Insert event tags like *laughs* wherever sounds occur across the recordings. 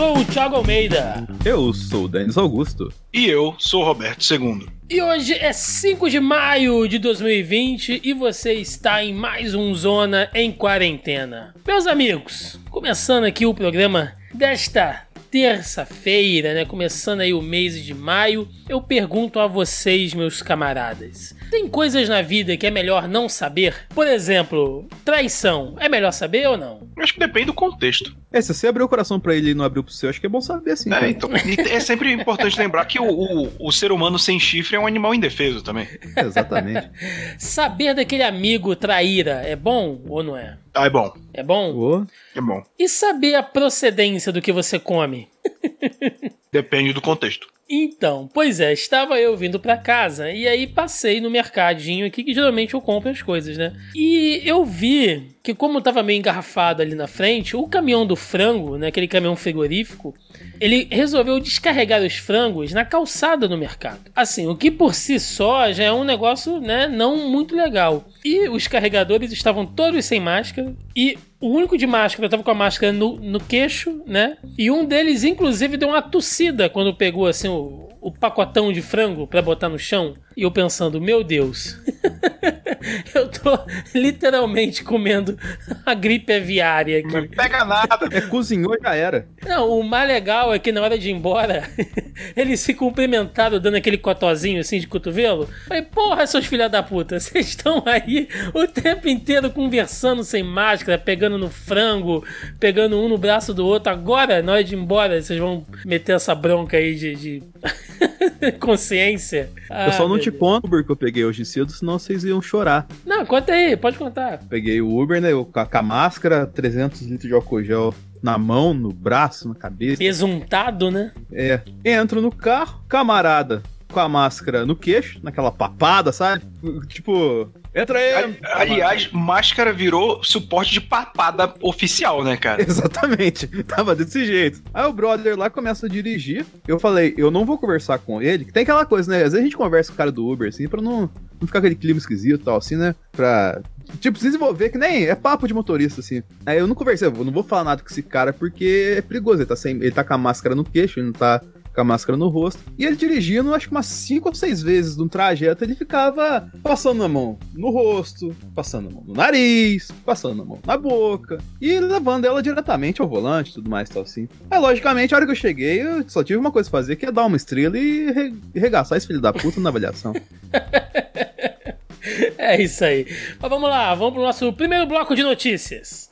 sou o Thiago Almeida. Eu sou o Denis Augusto. E eu sou o Roberto II. E hoje é 5 de maio de 2020 e você está em mais um Zona em Quarentena. Meus amigos, começando aqui o programa desta terça-feira, né? Começando aí o mês de maio, eu pergunto a vocês, meus camaradas: tem coisas na vida que é melhor não saber? Por exemplo, traição. É melhor saber ou não? Acho que depende do contexto. É, se você abriu o coração para ele e não abriu pro seu, acho que é bom saber assim. É, então, é sempre importante lembrar que o, o, o, ser humano sem chifre é um animal indefeso também. exatamente. *laughs* saber daquele amigo traíra é bom ou não é? Ah, é bom. É bom? Oh. É bom. E saber a procedência do que você come? *laughs* Depende do contexto. Então, pois é, estava eu vindo para casa e aí passei no mercadinho aqui que geralmente eu compro as coisas, né? E eu vi que como tava meio engarrafado ali na frente, o caminhão do frango, né, aquele caminhão frigorífico, ele resolveu descarregar os frangos na calçada do mercado. Assim, o que por si só já é um negócio, né, não muito legal. E os carregadores estavam todos sem máscara e o único de máscara tava com a máscara no, no queixo, né? E um deles, inclusive, deu uma tossida quando pegou assim o, o pacotão de frango para botar no chão. E eu pensando, meu Deus, *laughs* eu tô literalmente comendo a gripe aviária aqui. Não pega nada. É, cozinhou já era. Não, o mais legal é que na hora de ir embora, *laughs* eles se cumprimentaram dando aquele cotozinho assim de cotovelo. Falei, porra, seus filha da puta, *laughs* vocês estão aí o tempo inteiro conversando sem máscara, pegando no frango, pegando um no braço do outro. Agora, na hora de ir embora, vocês vão meter essa bronca aí de, de... *laughs* consciência. Ah, eu só não te conto o Uber que eu peguei hoje cedo, senão vocês iam chorar. Não, conta aí, pode contar. Peguei o Uber, né? Com a, com a máscara, 300 litros de álcool gel na mão, no braço, na cabeça. Exuntado, né? É. Entro no carro, camarada com a máscara no queixo, naquela papada, sabe? Tipo, entra aí. Aliás, máscara virou suporte de papada oficial, né, cara? *laughs* Exatamente. Tava desse jeito. Aí o brother lá começa a dirigir. Eu falei, eu não vou conversar com ele. Tem aquela coisa, né? Às vezes a gente conversa com o cara do Uber, assim, pra não, não ficar aquele clima esquisito e tal, assim, né? Pra Tipo, se desenvolver, que nem é papo de motorista, assim. Aí eu não conversei, eu não vou falar nada com esse cara porque é perigoso. Ele tá, sem, ele tá com a máscara no queixo, ele não tá com a máscara no rosto. E ele dirigindo, acho que umas 5 ou 6 vezes no trajeto, ele ficava passando a mão no rosto, passando a mão no nariz, passando a mão na boca e levando ela diretamente ao volante tudo mais tal assim. Aí, logicamente, a hora que eu cheguei, eu só tive uma coisa a fazer, que é dar uma estrela e re regaçar esse filho da puta na avaliação. *laughs* é isso aí. Mas vamos lá, vamos pro nosso primeiro bloco de notícias.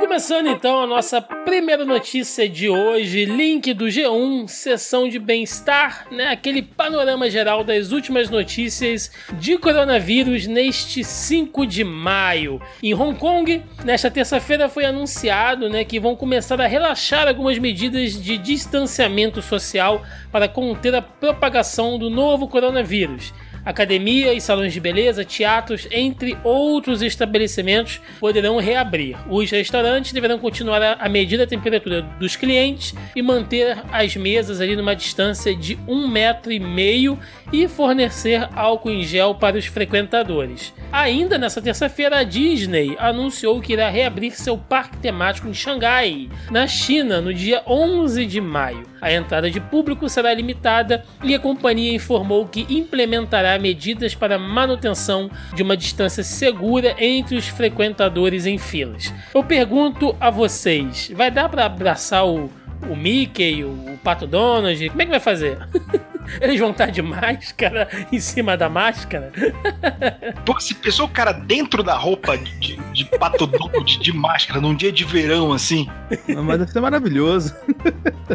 Começando então a nossa primeira notícia de hoje, link do G1, sessão de bem-estar, né? Aquele panorama geral das últimas notícias de coronavírus neste 5 de maio. Em Hong Kong, nesta terça-feira foi anunciado, né, que vão começar a relaxar algumas medidas de distanciamento social para conter a propagação do novo coronavírus. Academias, salões de beleza, teatros, entre outros estabelecimentos, poderão reabrir. Os restaurantes deverão continuar a medir a temperatura dos clientes e manter as mesas ali numa distância de um metro e meio e fornecer álcool em gel para os frequentadores. Ainda nessa terça-feira, a Disney anunciou que irá reabrir seu parque temático em Xangai, na China, no dia 11 de maio. A entrada de público será limitada e a companhia informou que implementará medidas para manutenção de uma distância segura entre os frequentadores em filas. Eu pergunto a vocês: vai dar para abraçar o, o Mickey, o, o Pato Donald? Como é que vai fazer? *laughs* Eles vão estar de máscara *laughs* em cima da máscara? *laughs* Pô, se pensou o cara dentro da roupa de, de pato de, de máscara num dia de verão assim? Não, mas deve ser maravilhoso.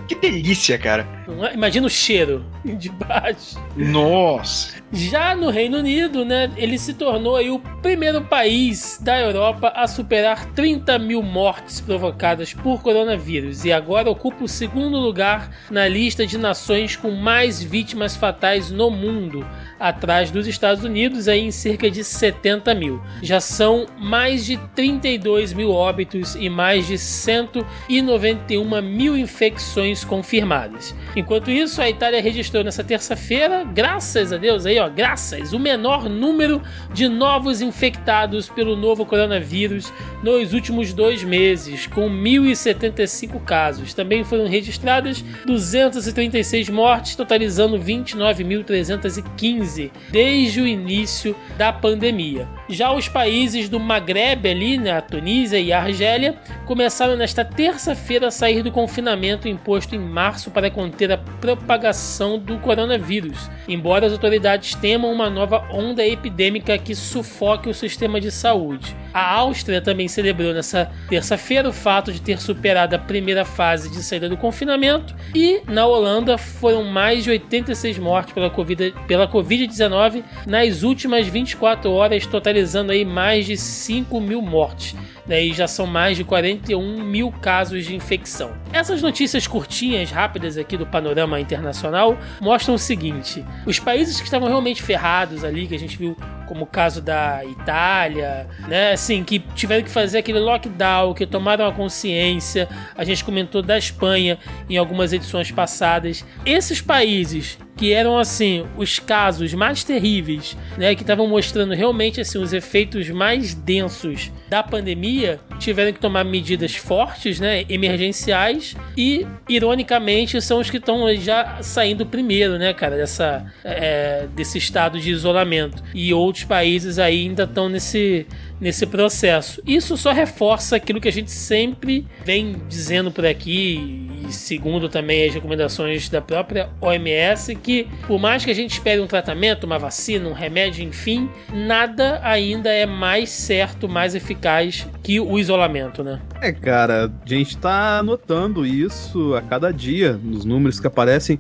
Que delícia, cara. É? Imagina o cheiro *laughs* de baixo. Nossa. Já no Reino Unido, né, ele se tornou aí o primeiro país da Europa a superar 30 mil mortes provocadas por coronavírus e agora ocupa o segundo lugar na lista de nações com mais vítimas vítimas fatais no mundo, atrás dos Estados Unidos aí em cerca de 70 mil. Já são mais de 32 mil óbitos e mais de 191 mil infecções confirmadas. Enquanto isso, a Itália registrou nessa terça-feira, graças a Deus aí ó, graças, o menor número de novos infectados pelo novo coronavírus nos últimos dois meses, com 1.075 casos. Também foram registradas 236 mortes, totalizando 29.315 desde o início da pandemia. Já os países do Maghreb ali, né, a Tunísia e a Argélia, começaram nesta terça-feira a sair do confinamento imposto em março para conter a propagação do coronavírus, embora as autoridades temam uma nova onda epidêmica que sufoque o sistema de saúde. A Áustria também celebrou nessa terça-feira o fato de ter superado a primeira fase de saída do confinamento e na Holanda foram mais de 86 mortes pela Covid-19 pela COVID nas últimas 24 horas, totalizando aí mais de 5 mil mortes. Daí já são mais de 41 mil casos de infecção. Essas notícias curtinhas, rápidas aqui do panorama internacional mostram o seguinte: os países que estavam realmente ferrados ali, que a gente viu como o caso da Itália, né, assim, que tiveram que fazer aquele lockdown, que tomaram a consciência, a gente comentou da Espanha em algumas edições passadas. Esses países que eram assim os casos mais terríveis, né, que estavam mostrando realmente assim os efeitos mais densos da pandemia, tiveram que tomar medidas fortes, né, emergenciais e ironicamente são os que estão já saindo primeiro, né, cara, dessa é, desse estado de isolamento. E outros países ainda estão nesse nesse processo. Isso só reforça aquilo que a gente sempre vem dizendo por aqui, e segundo também as recomendações da própria OMS, que por mais que a gente espere um tratamento, uma vacina, um remédio, enfim, nada ainda é mais certo, mais eficaz que o isolamento, né? É, cara, a gente tá notando isso a cada dia nos números que aparecem.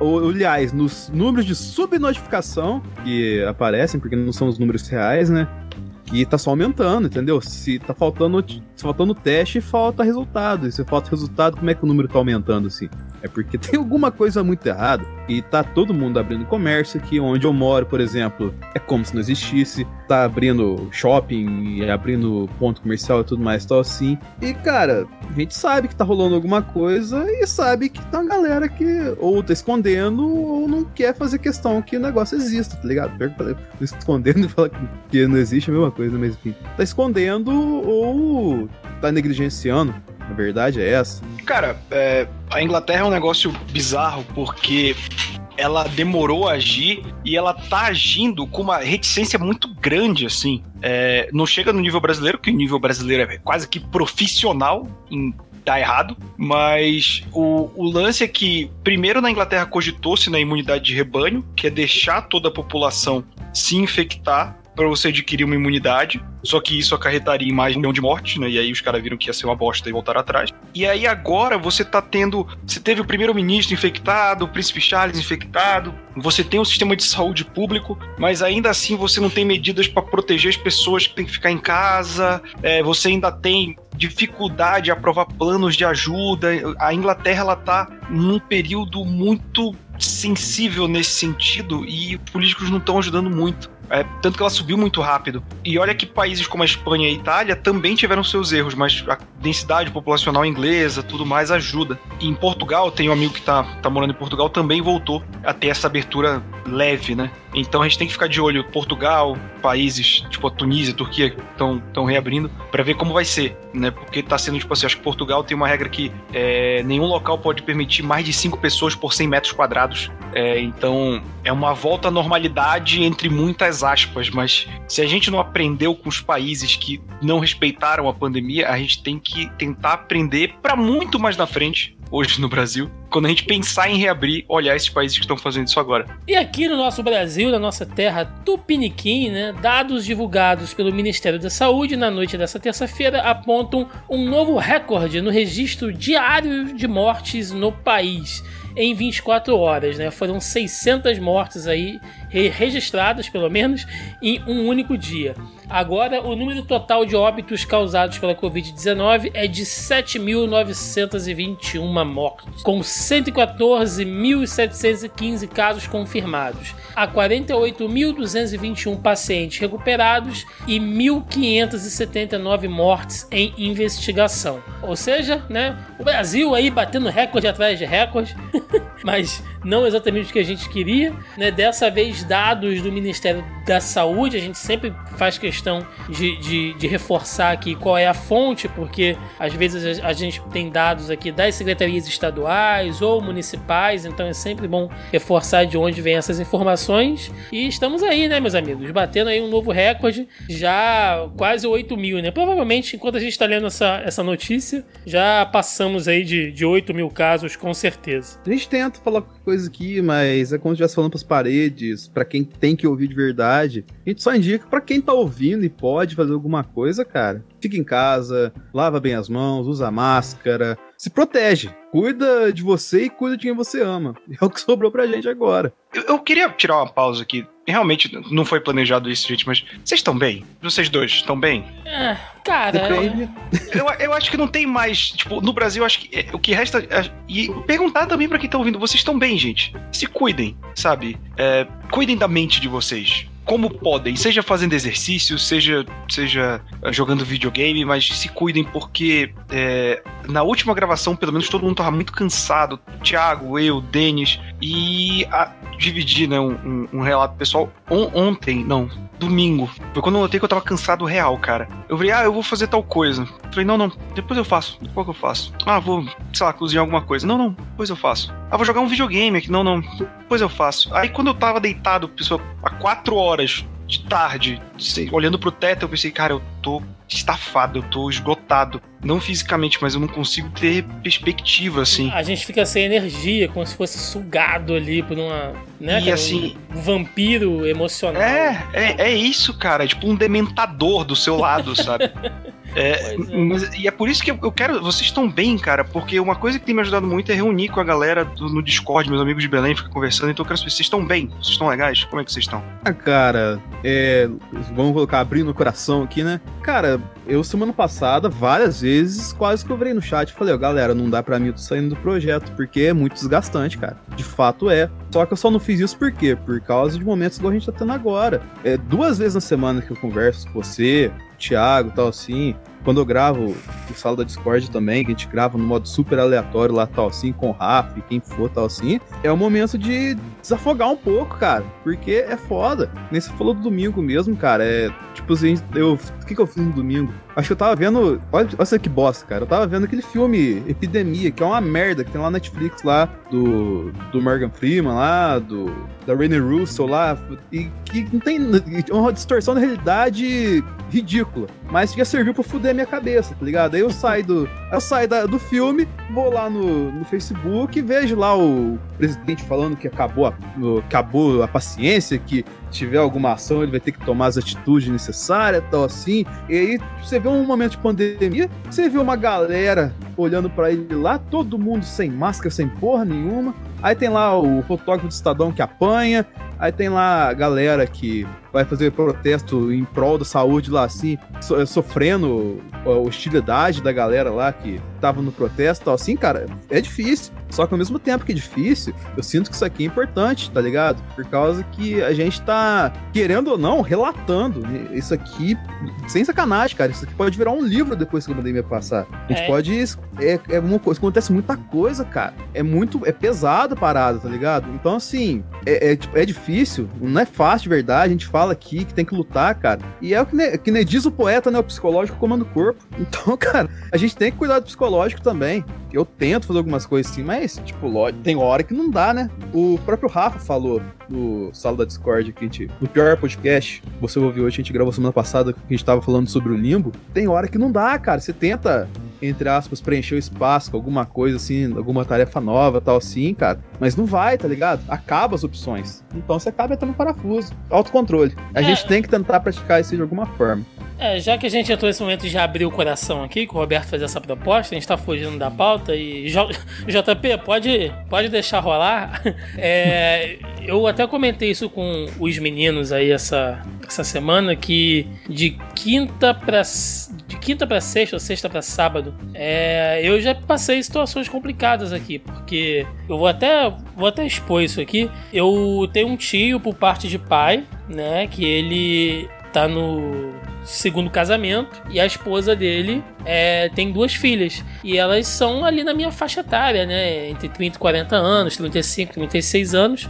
Ou, aliás, nos números de subnotificação que aparecem, porque não são os números reais, né? E tá só aumentando, entendeu? Se tá faltando, se faltando teste, falta resultado. E se falta resultado, como é que o número tá aumentando assim? É porque *laughs* tem alguma coisa muito errada. E tá todo mundo abrindo comércio aqui. Onde eu moro, por exemplo, é como se não existisse. Tá abrindo shopping e abrindo ponto comercial e tudo mais, tal assim. E, cara, a gente sabe que tá rolando alguma coisa e sabe que tá uma galera que ou tá escondendo ou não quer fazer questão que o negócio exista, tá ligado? Escondendo e falar que não existe a mesma coisa, mas enfim. Tá escondendo ou tá negligenciando. A verdade é essa. Cara, é, a Inglaterra é um negócio bizarro porque ela demorou a agir e ela tá agindo com uma reticência muito grande, assim. É, não chega no nível brasileiro, que o nível brasileiro é quase que profissional em dar errado, mas o, o lance é que, primeiro na Inglaterra cogitou-se na imunidade de rebanho, que é deixar toda a população se infectar para você adquirir uma imunidade. Só que isso acarretaria em mais um milhão de mortes, né? E aí os caras viram que ia ser uma bosta e voltaram atrás. E aí agora você tá tendo. Você teve o primeiro-ministro infectado, o príncipe Charles infectado, você tem um sistema de saúde público, mas ainda assim você não tem medidas para proteger as pessoas que têm que ficar em casa, é, você ainda tem dificuldade a aprovar planos de ajuda. A Inglaterra ela tá num período muito sensível nesse sentido e políticos não estão ajudando muito. É, tanto que ela subiu muito rápido. E olha que países como a Espanha e a Itália também tiveram seus erros, mas a densidade populacional inglesa, tudo mais ajuda. E em Portugal, tem um amigo que tá, tá morando em Portugal, também voltou a ter essa abertura leve, né? Então a gente tem que ficar de olho. Portugal, países tipo a Tunísia, a Turquia estão reabrindo para ver como vai ser, né? Porque tá sendo tipo assim, acho que Portugal tem uma regra que é, nenhum local pode permitir mais de cinco pessoas por 100 metros quadrados. É, então é uma volta à normalidade entre muitas aspas, mas se a gente não aprendeu com os países que não respeitaram a pandemia, a gente tem que tentar aprender para muito mais na frente hoje no Brasil, quando a gente pensar em reabrir, olhar esses países que estão fazendo isso agora. E aqui no nosso Brasil, na nossa terra tupiniquim, né, dados divulgados pelo Ministério da Saúde na noite dessa terça-feira apontam um novo recorde no registro diário de mortes no país. Em 24 horas, né? Foram 600 mortes aí registradas, pelo menos, em um único dia. Agora, o número total de óbitos causados pela Covid-19 é de 7.921 mortes, com 114.715 casos confirmados. Há 48.221 pacientes recuperados e 1.579 mortes em investigação. Ou seja, né, o Brasil aí batendo recorde atrás de recorde, *laughs* mas não exatamente o que a gente queria. Né? Dessa vez, dados do Ministério da Saúde, a gente sempre faz questão de, de, de reforçar aqui qual é a fonte, porque às vezes a, gente tem dados aqui das secretarias estaduais ou municipais, então é sempre bom reforçar de onde vem essas informações. E estamos aí, né, meus amigos, batendo aí um novo recorde, já quase 8 mil, né? Provavelmente, enquanto a gente está lendo essa, essa notícia, já passamos aí de, de 8 mil casos, com certeza. A gente tenta falar coisa aqui, mas é como se estivesse falando pras paredes, para quem tem que ouvir de verdade. A gente só indica para quem tá ouvindo e pode fazer alguma coisa, cara. Fica em casa, lava bem as mãos, usa máscara, se protege. Cuida de você e cuida de quem você ama. *laughs* É o que sobrou pra gente agora. Eu, eu queria tirar uma pausa aqui. Realmente não foi planejado isso, gente, mas vocês estão bem? Vocês dois estão bem? É, cara. Eu, eu acho que não tem mais. Tipo, no Brasil, acho que é, o que resta. É, e perguntar também para quem tá ouvindo: vocês estão bem, gente? Se cuidem, sabe? Cuidem da mente de vocês como podem, seja fazendo exercício, seja, seja eh, jogando videogame, mas se cuidem porque é, na última gravação, pelo menos todo mundo tava muito cansado. Thiago, eu, Denis, e a, dividi né, um, um, relato pessoal on, ontem, não, domingo. Foi quando eu notei que eu tava cansado real, cara. Eu falei, ah, eu vou fazer tal coisa. falei, não, não, depois eu faço. Qual que eu faço? Ah, vou, sei lá, cozinhar alguma coisa. Não, não, depois eu faço. Ah, vou jogar um videogame aqui. Não, não, depois eu faço. Aí quando eu tava deitado, pessoal, há quatro horas de tarde, olhando pro teto, eu pensei, cara, eu tô estafado, eu tô esgotado. Não fisicamente, mas eu não consigo ter perspectiva, assim. A gente fica sem energia, como se fosse sugado ali por uma. Né, e cara? assim. Um vampiro emocional. É, é, é isso, cara. É tipo um dementador do seu lado, sabe? *laughs* É, é. Mas, e é por isso que eu quero. Vocês estão bem, cara, porque uma coisa que tem me ajudado muito é reunir com a galera do, no Discord, meus amigos de Belém, ficar conversando. Então eu quero saber, vocês estão bem? Vocês estão legais? Como é que vocês estão? Ah, cara, é, vamos colocar abrindo o coração aqui, né? Cara, eu semana passada, várias vezes, quase que eu virei no chat e falei, ó, oh, galera, não dá pra mim eu tô saindo do projeto, porque é muito desgastante, cara. De fato é. Só que eu só não fiz isso por quê? Por causa de momentos igual a gente tá tendo agora. É duas vezes na semana que eu converso com você, Thiago e tal assim. Quando eu gravo o sala da Discord também, que a gente grava no modo super aleatório lá, tal assim, com o Rafa e quem for, tal assim, é o momento de desafogar um pouco, cara. Porque é foda. Nem você falou do domingo mesmo, cara. É tipo assim, eu. O que, que eu fiz no domingo? Acho que eu tava vendo. Olha, olha que bosta, cara. Eu tava vendo aquele filme Epidemia, que é uma merda, que tem lá na Netflix lá, do, do Morgan Freeman lá, do. Da Rainy Russell lá. E que não tem. É uma distorção da realidade ridícula. Mas já serviu pra fuder minha cabeça, tá ligado? Aí eu saio do. Eu saio da, do filme, vou lá no, no Facebook vejo lá o presidente falando que acabou a, acabou a paciência, que tiver alguma ação, ele vai ter que tomar as atitudes necessárias, tal assim. E aí você vê um momento de pandemia, você vê uma galera olhando para ele lá, todo mundo sem máscara, sem porra nenhuma. Aí tem lá o fotógrafo do Estadão que apanha, aí tem lá a galera que vai fazer protesto em prol da saúde lá, assim, so, sofrendo a hostilidade da galera lá que tava no protesto tal, assim, cara, é difícil. Só que ao mesmo tempo que é difícil, eu sinto que isso aqui é importante, tá ligado? Por causa que a gente tá, querendo ou não, relatando isso aqui, sem sacanagem, cara. Isso aqui pode virar um livro depois que a pandemia passar. A gente é. pode. É, é uma coisa, acontece muita coisa, cara. É muito. É pesado a parada, tá ligado? Então, assim, é, é, tipo, é difícil, não é fácil de verdade. A gente fala aqui que tem que lutar, cara. E é o que, ne, que nem diz o poeta, né? O psicológico comanda o corpo. *laughs* Então, cara, a gente tem que cuidar do psicológico também. Eu tento fazer algumas coisas assim, mas, tipo, tem hora que não dá, né? O próprio Rafa falou no sala da Discord que a gente. No pior podcast, você ouviu hoje, a gente gravou semana passada que a gente tava falando sobre o limbo. Tem hora que não dá, cara. Você tenta entre aspas, preencher o espaço com alguma coisa assim, alguma tarefa nova tal assim, cara. Mas não vai, tá ligado? Acaba as opções. Então você acaba entrando no parafuso. Autocontrole. A é. gente tem que tentar praticar isso de alguma forma. É, já que a gente entrou nesse momento de abrir o coração aqui, que o Roberto fez essa proposta, a gente tá fugindo da pauta e. JP, *laughs* pode, pode deixar rolar. *laughs* É, eu até comentei isso com os meninos aí essa, essa semana, que de quinta pra, de quinta pra sexta ou sexta pra sábado, é, eu já passei situações complicadas aqui, porque eu vou até, vou até expor isso aqui. Eu tenho um tio por parte de pai, né, que ele tá no segundo casamento e a esposa dele é, tem duas filhas e elas são ali na minha faixa etária, né, entre 30 e 40 anos, 35, 36 anos.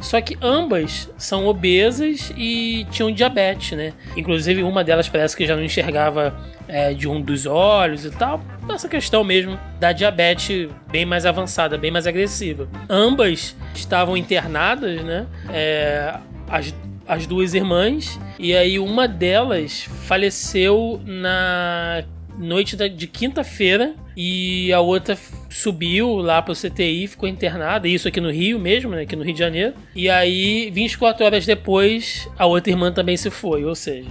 Só que ambas são obesas e tinham diabetes, né? Inclusive uma delas parece que já não enxergava é, de um dos olhos e tal. Essa questão mesmo da diabetes bem mais avançada, bem mais agressiva. Ambas estavam internadas, né? É, as as duas irmãs. E aí uma delas faleceu na noite de quinta-feira e a outra subiu lá pro CTI, ficou internada, isso aqui no Rio mesmo, né, aqui no Rio de Janeiro. E aí, 24 horas depois, a outra irmã também se foi, ou seja,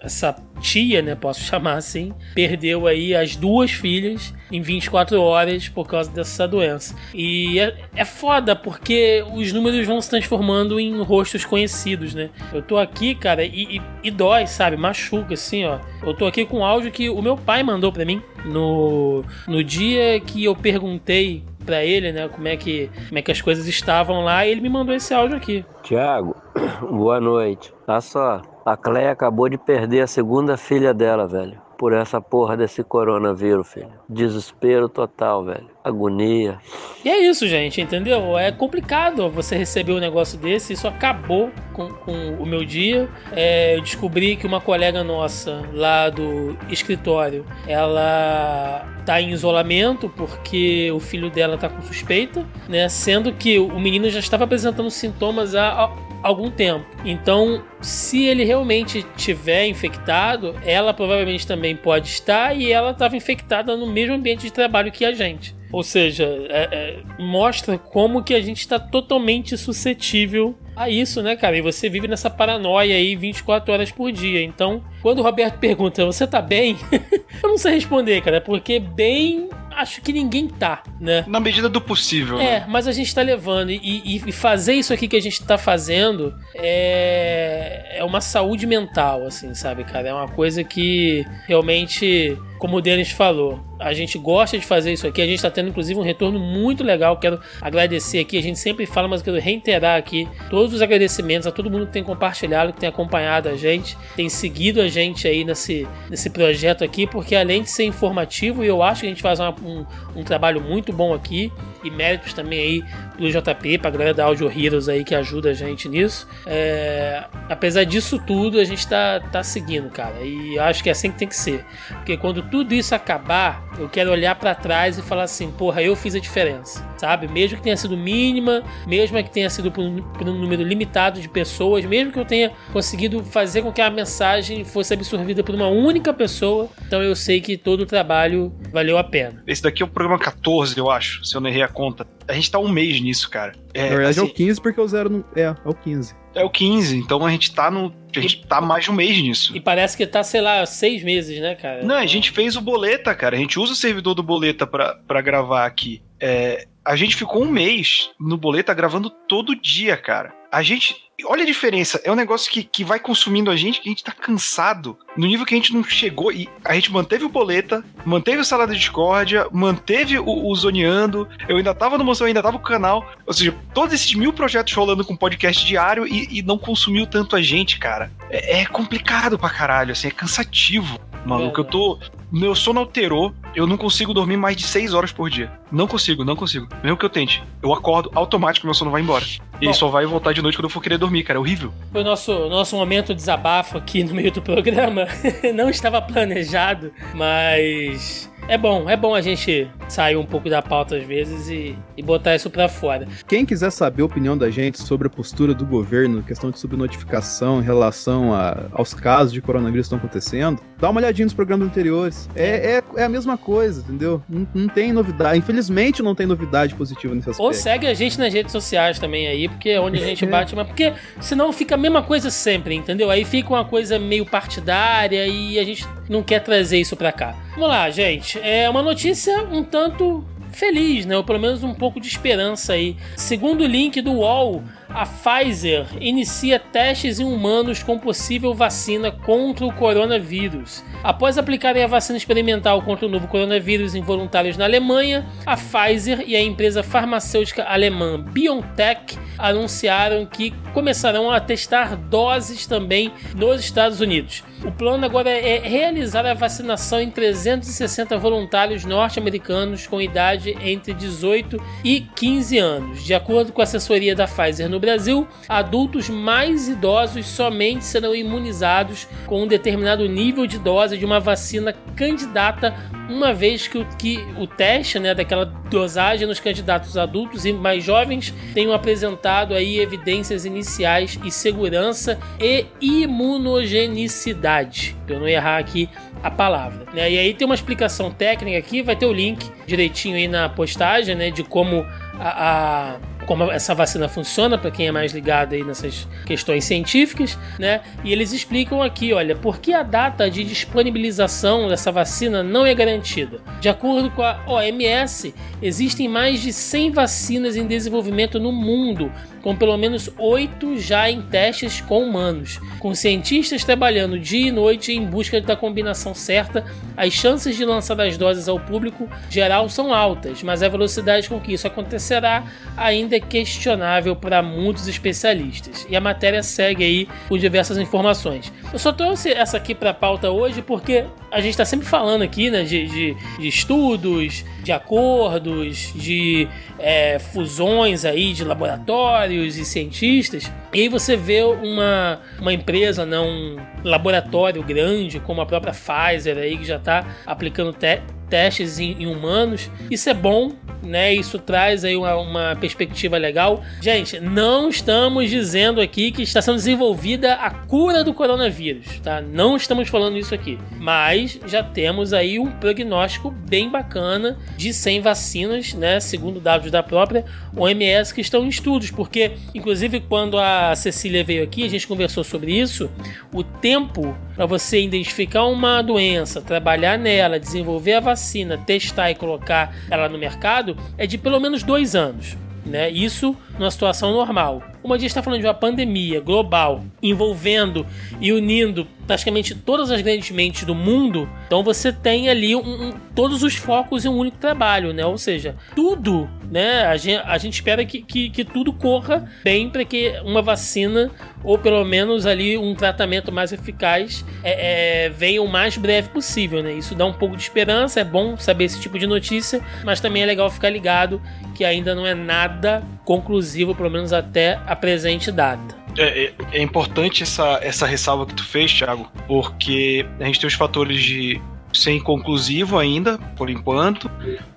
essa tia, né, posso chamar assim, perdeu aí as duas filhas em 24 horas por causa dessa doença. E é, é foda porque os números vão se transformando em rostos conhecidos, né? Eu tô aqui, cara, e, e, e dói, sabe? Machuca, assim, ó. Eu tô aqui com um áudio que o meu pai mandou para mim no, no dia que eu perguntei para ele, né, como é que como é que as coisas estavam lá, e ele me mandou esse áudio aqui. Tiago, *clears throat* boa noite. Tá só, a Cleia acabou de perder a segunda filha dela, velho. Por essa porra desse coronavírus, filho. Desespero total, velho. Agonia. E é isso, gente, entendeu? É complicado você receber um negócio desse. Isso acabou com, com o meu dia. É, eu descobri que uma colega nossa lá do escritório, ela tá em isolamento porque o filho dela tá com suspeita, né? Sendo que o menino já estava apresentando sintomas há algum tempo. Então, se ele realmente tiver infectado, ela provavelmente também pode estar e ela estava infectada no mesmo ambiente de trabalho que a gente. Ou seja, é, é, mostra como que a gente está totalmente suscetível a isso, né, cara? E você vive nessa paranoia aí 24 horas por dia. Então, quando o Roberto pergunta, você tá bem? *laughs* eu não sei responder, cara, porque bem acho que ninguém tá, né? Na medida do possível. É, né? mas a gente tá levando. E, e, fazer isso aqui que a gente tá fazendo é, é uma saúde mental, assim, sabe, cara? É uma coisa que realmente, como o Denis falou, a gente gosta de fazer isso aqui. A gente está tendo, inclusive, um retorno muito legal. Quero agradecer aqui. A gente sempre fala, mas quero reiterar aqui todos os agradecimentos a todo mundo que tem compartilhado, que tem acompanhado a gente, tem seguido a gente aí nesse, nesse projeto aqui, porque além de ser informativo, eu acho que a gente faz uma, um, um trabalho muito bom aqui. E méritos também aí do JP, pra galera da Audio Heroes aí que ajuda a gente nisso. É, apesar disso tudo, a gente tá, tá seguindo, cara. E acho que é assim que tem que ser. Porque quando tudo isso acabar, eu quero olhar para trás e falar assim, porra, eu fiz a diferença, sabe? Mesmo que tenha sido mínima, mesmo que tenha sido por um, por um número limitado de pessoas, mesmo que eu tenha conseguido fazer com que a mensagem fosse absorvida por uma única pessoa, então eu sei que todo o trabalho valeu a pena. Esse daqui é o programa 14, eu acho, se eu não errei a conta. A gente tá um mês nisso, cara. É, Na verdade assim, é o 15 porque o zero não... É, é o 15. É o 15, então a gente tá no. A gente e, tá mais de um mês nisso. E parece que tá, sei lá, seis meses, né, cara? Não, a gente fez o boleta, cara. A gente usa o servidor do boleta pra, pra gravar aqui. É, a gente ficou um mês no boleta gravando todo dia, cara. A gente olha a diferença. É um negócio que, que vai consumindo a gente, que a gente tá cansado. No nível que a gente não chegou. E a gente manteve o boleta, manteve o Salada de Discórdia, manteve o, o Zoneando. Eu ainda tava no Moção, ainda tava com o canal. Ou seja, todos esses mil projetos rolando com podcast diário e, e não consumiu tanto a gente, cara. É, é, complicado pra caralho, assim, é cansativo. Maluco, é. eu tô. Meu sono alterou, eu não consigo dormir mais de 6 horas por dia. Não consigo, não consigo. Mesmo que eu tente. Eu acordo automático, meu sono vai embora. E ele só vai voltar de noite quando eu for querer dormir, cara. É horrível. Foi o nosso, nosso momento de desabafo aqui no meio do programa. *laughs* não estava planejado, mas É bom, é bom a gente sair um pouco da pauta às vezes e, e botar isso para fora. Quem quiser saber a opinião da gente sobre a postura do governo, questão de subnotificação em relação a, aos casos de coronavírus que estão acontecendo, dá uma olhadinha nos programas anteriores. É, é, é a mesma coisa, entendeu? Não, não, tem novidade. Infelizmente não tem novidade positiva nesse aspecto. Ou segue a gente nas redes sociais também aí, porque é onde a gente *laughs* bate, mas porque senão fica a mesma coisa sempre, entendeu? Aí fica uma coisa meio partidária e a gente não quer trazer isso pra cá. Vamos lá, gente. É uma notícia um tanto feliz, né? Ou pelo menos um pouco de esperança aí. Segundo o link do UOL, a Pfizer inicia testes em humanos com possível vacina contra o coronavírus. Após aplicarem a vacina experimental contra o novo coronavírus em voluntários na Alemanha, a Pfizer e a empresa farmacêutica alemã BioNTech anunciaram que começarão a testar doses também nos Estados Unidos. O plano agora é realizar a vacinação em 360 voluntários norte-americanos com idade entre 18 e 15 anos. De acordo com a assessoria da Pfizer no Brasil, adultos mais idosos somente serão imunizados com um determinado nível de dose de uma vacina candidata, uma vez que o, que o teste né, daquela dosagem nos candidatos adultos e mais jovens tenham apresentado aí evidências iniciais e segurança e imunogenicidade. Eu não errar aqui a palavra. Né? E aí tem uma explicação técnica aqui, vai ter o link direitinho aí na postagem, né, de como a, a como essa vacina funciona, para quem é mais ligado aí nessas questões científicas, né? E eles explicam aqui, olha, por que a data de disponibilização dessa vacina não é garantida. De acordo com a OMS, existem mais de 100 vacinas em desenvolvimento no mundo, com pelo menos oito já em testes com humanos. Com cientistas trabalhando dia e noite em busca da combinação certa, as chances de lançar as doses ao público geral são altas, mas a velocidade com que isso acontecerá ainda é questionável para muitos especialistas. E a matéria segue aí com diversas informações. Eu só trouxe essa aqui para pauta hoje porque a gente está sempre falando aqui né, de, de, de estudos, de acordos, de é, fusões aí de laboratórios e cientistas. E aí você vê uma, uma empresa, não um laboratório grande como a própria Pfizer aí que já está aplicando te testes em, em, humanos. Isso é bom, né? Isso traz aí uma, uma, perspectiva legal. Gente, não estamos dizendo aqui que está sendo desenvolvida a cura do coronavírus, tá? Não estamos falando isso aqui. Mas já temos aí um prognóstico bem bacana de 100 vacinas, né? Segundo dados da própria OMS que estão em estudos, porque inclusive quando a Cecília veio aqui, a gente conversou sobre isso, o tempo para você identificar uma doença, trabalhar nela, desenvolver a vacina, testar e colocar ela no mercado é de pelo menos dois anos. Né? Isso numa situação normal. Como a gente está falando de uma pandemia global envolvendo e unindo praticamente todas as grandes mentes do mundo, então você tem ali um, um, todos os focos em um único trabalho, né? Ou seja, tudo, né? A gente, a gente espera que, que, que tudo corra bem para que uma vacina ou pelo menos ali um tratamento mais eficaz é, é, venha o mais breve possível, né? Isso dá um pouco de esperança, é bom saber esse tipo de notícia, mas também é legal ficar ligado que ainda não é nada conclusivo, pelo menos até a presente data. É, é, é, importante essa, essa ressalva que tu fez, Thiago, porque a gente tem os fatores de ser inconclusivo ainda, por enquanto,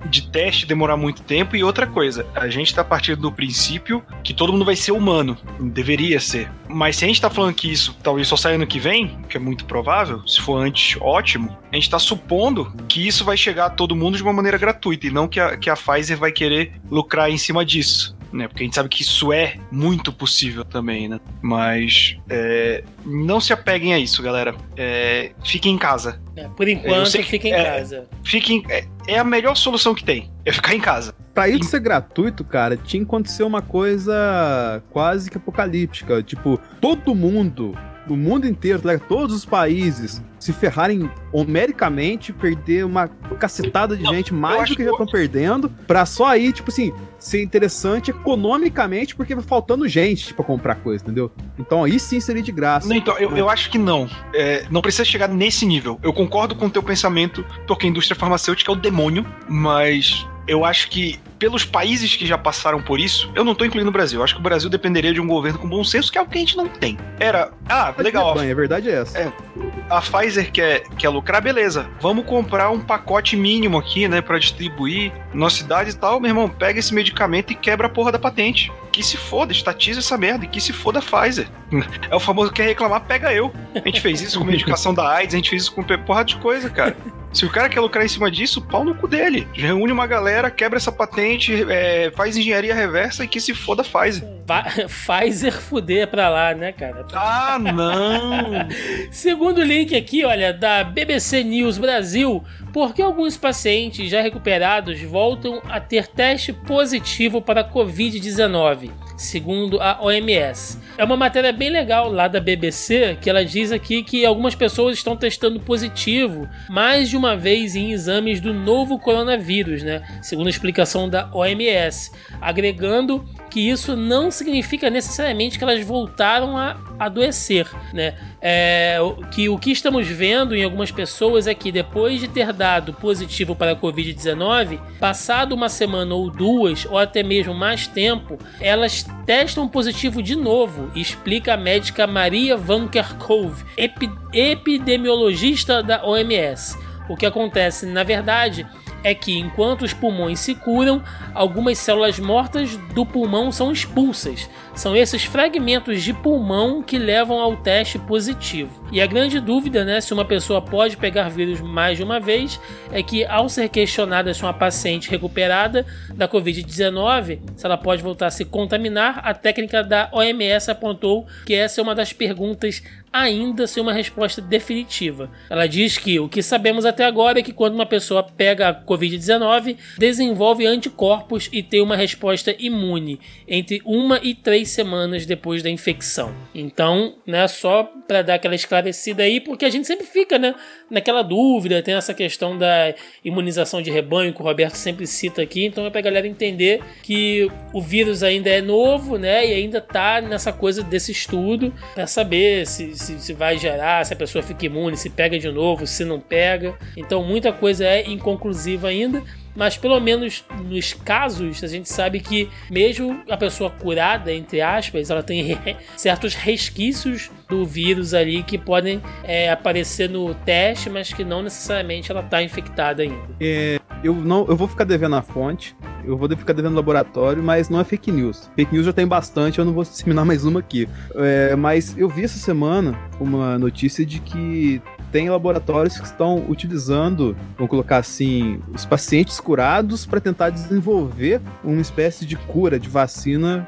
de teste demorar muito tempo e outra coisa, a gente está partindo do princípio que todo mundo vai ser humano, deveria ser. Mas se a gente está falando que isso talvez só saia ano que vem, que é muito provável, se for antes, ótimo, a gente está supondo que isso vai chegar a todo mundo de uma maneira gratuita e não que a, que a Pfizer vai querer lucrar em cima disso né? Porque a gente sabe que isso é muito possível também, né? Mas é, não se apeguem a isso, galera. É, fiquem em casa. É, por enquanto, fiquem em é, casa. Fiquem, é, é, a melhor solução que tem. É ficar em casa. Pra isso ser gratuito, cara, tinha que acontecer uma coisa quase que apocalíptica. Tipo, todo mundo no mundo inteiro, tá todos os países se ferrarem homericamente, perder uma cacetada de não, gente, mais do que, que já estão perdendo, pra só aí, tipo assim, ser interessante economicamente, porque vai faltando gente pra comprar coisa, entendeu? Então aí sim seria de graça. Não, então, eu, eu acho que não. É, não precisa chegar nesse nível. Eu concordo com o teu pensamento, porque a indústria farmacêutica é o demônio, mas eu acho que pelos países que já passaram por isso, eu não tô incluindo o Brasil. Eu acho que o Brasil dependeria de um governo com bom senso, que é o que a gente não tem. Era, ah, legal. Bem, a verdade é essa. É, a Pfizer quer, quer lucrar, beleza. Vamos comprar um pacote mínimo aqui, né, para distribuir na cidade e tal. Meu irmão, pega esse medicamento e quebra a porra da patente. Que se foda, estatiza essa merda e que se foda Pfizer. É o famoso quer reclamar, pega eu. A gente fez isso com medicação da AIDS, a gente fez isso com porra de coisa, cara. Se o cara quer lucrar em cima disso, pau no cu dele. Reúne uma galera, quebra essa patente, é, faz engenharia reversa e que se foda Pfizer. *laughs* Pfizer fuder pra lá, né, cara? Ah, não! *laughs* Segundo link aqui, olha, da BBC News Brasil, por que alguns pacientes já recuperados voltam a ter teste positivo para Covid-19? segundo a OMS. É uma matéria bem legal lá da BBC que ela diz aqui que algumas pessoas estão testando positivo mais de uma vez em exames do novo coronavírus, né? Segundo a explicação da OMS, agregando que isso não significa necessariamente que elas voltaram a adoecer, né? É, que o que estamos vendo em algumas pessoas é que depois de ter dado positivo para a Covid-19, passado uma semana ou duas, ou até mesmo mais tempo, elas testam positivo de novo, explica a médica Maria Van Kerkhove, epidemiologista da OMS. O que acontece, na verdade, é que enquanto os pulmões se curam, algumas células mortas do pulmão são expulsas. São esses fragmentos de pulmão que levam ao teste positivo. E a grande dúvida, né, se uma pessoa pode pegar vírus mais de uma vez, é que ao ser questionada se uma paciente recuperada da Covid-19, se ela pode voltar a se contaminar, a técnica da OMS apontou que essa é uma das perguntas ainda sem uma resposta definitiva. Ela diz que o que sabemos até agora é que quando uma pessoa pega a Covid-19, desenvolve anticorpos e tem uma resposta imune entre uma e três semanas depois da infecção. Então, né, só para dar aquela esclarecida aí, porque a gente sempre fica, né, naquela dúvida, tem essa questão da imunização de rebanho que o Roberto sempre cita aqui, então é para a galera entender que o vírus ainda é novo, né, e ainda tá nessa coisa desse estudo para saber se, se, se vai gerar, se a pessoa fica imune, se pega de novo, se não pega. Então muita coisa é inconclusiva ainda, mas pelo menos nos casos a gente sabe que mesmo a pessoa curada, entre aspas, ela tem certos resquícios do vírus ali que podem é, aparecer no teste, mas que não necessariamente ela está infectada ainda. É, eu não, eu vou ficar devendo a fonte, eu vou ficar devendo laboratório, mas não é fake news. Fake news já tem bastante, eu não vou *laughs* disseminar mais uma aqui. É, mas eu vi essa semana uma notícia de que tem laboratórios que estão utilizando, vamos colocar assim, os pacientes curados para tentar desenvolver uma espécie de cura, de vacina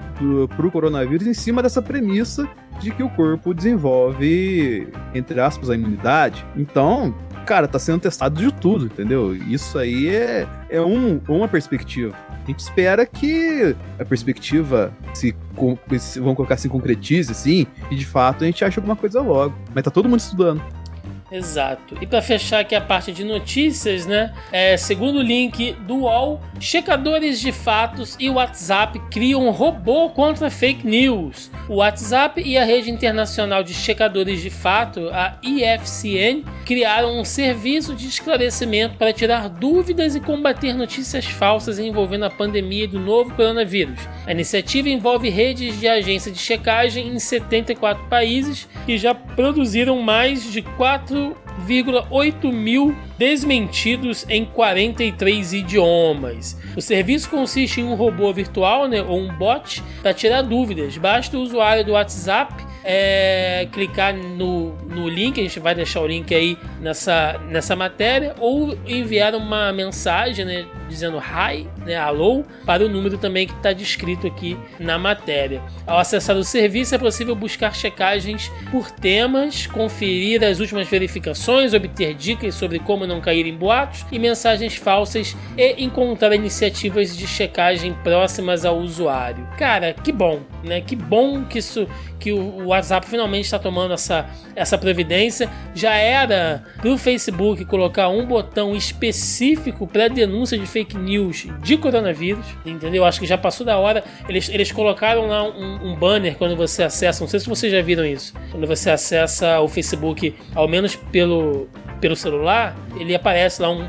para o coronavírus em cima dessa premissa de que o corpo desenvolve, entre aspas, a imunidade. Então, cara, tá sendo testado de tudo, entendeu? Isso aí é, é um, uma perspectiva. A gente espera que a perspectiva se, se vamos colocar assim, concretize, assim, e de fato a gente ache alguma coisa logo. Mas tá todo mundo estudando. Exato. E para fechar aqui a parte de notícias, né? É, segundo o link do UOL, checadores de fatos e WhatsApp criam um robô contra fake news. O WhatsApp e a rede internacional de checadores de fato, a IFCN, criaram um serviço de esclarecimento para tirar dúvidas e combater notícias falsas envolvendo a pandemia do novo coronavírus. A iniciativa envolve redes de agência de checagem em 74 países e já produziram mais de 4 4,8 mil desmentidos em 43 idiomas. O serviço consiste em um robô virtual né, ou um bot para tirar dúvidas. Basta o usuário do WhatsApp é, clicar no, no link, a gente vai deixar o link aí nessa, nessa matéria, ou enviar uma mensagem né, dizendo hi, né, alô, para o número também que está descrito aqui na matéria. Ao acessar o serviço é possível buscar checagens por temas, conferir as últimas verificações, obter dicas sobre como não cair em boatos e mensagens falsas e encontrar iniciativas de checagem próximas ao usuário. Cara, que bom, né? Que bom que isso que o WhatsApp finalmente está tomando essa, essa providência. Já era para o Facebook colocar um botão específico para denúncia de fake news de coronavírus, entendeu? Acho que já passou da hora. Eles, eles colocaram lá um, um banner quando você acessa, não sei se vocês já viram isso, quando você acessa o Facebook, ao menos pelo, pelo celular, ele aparece lá um,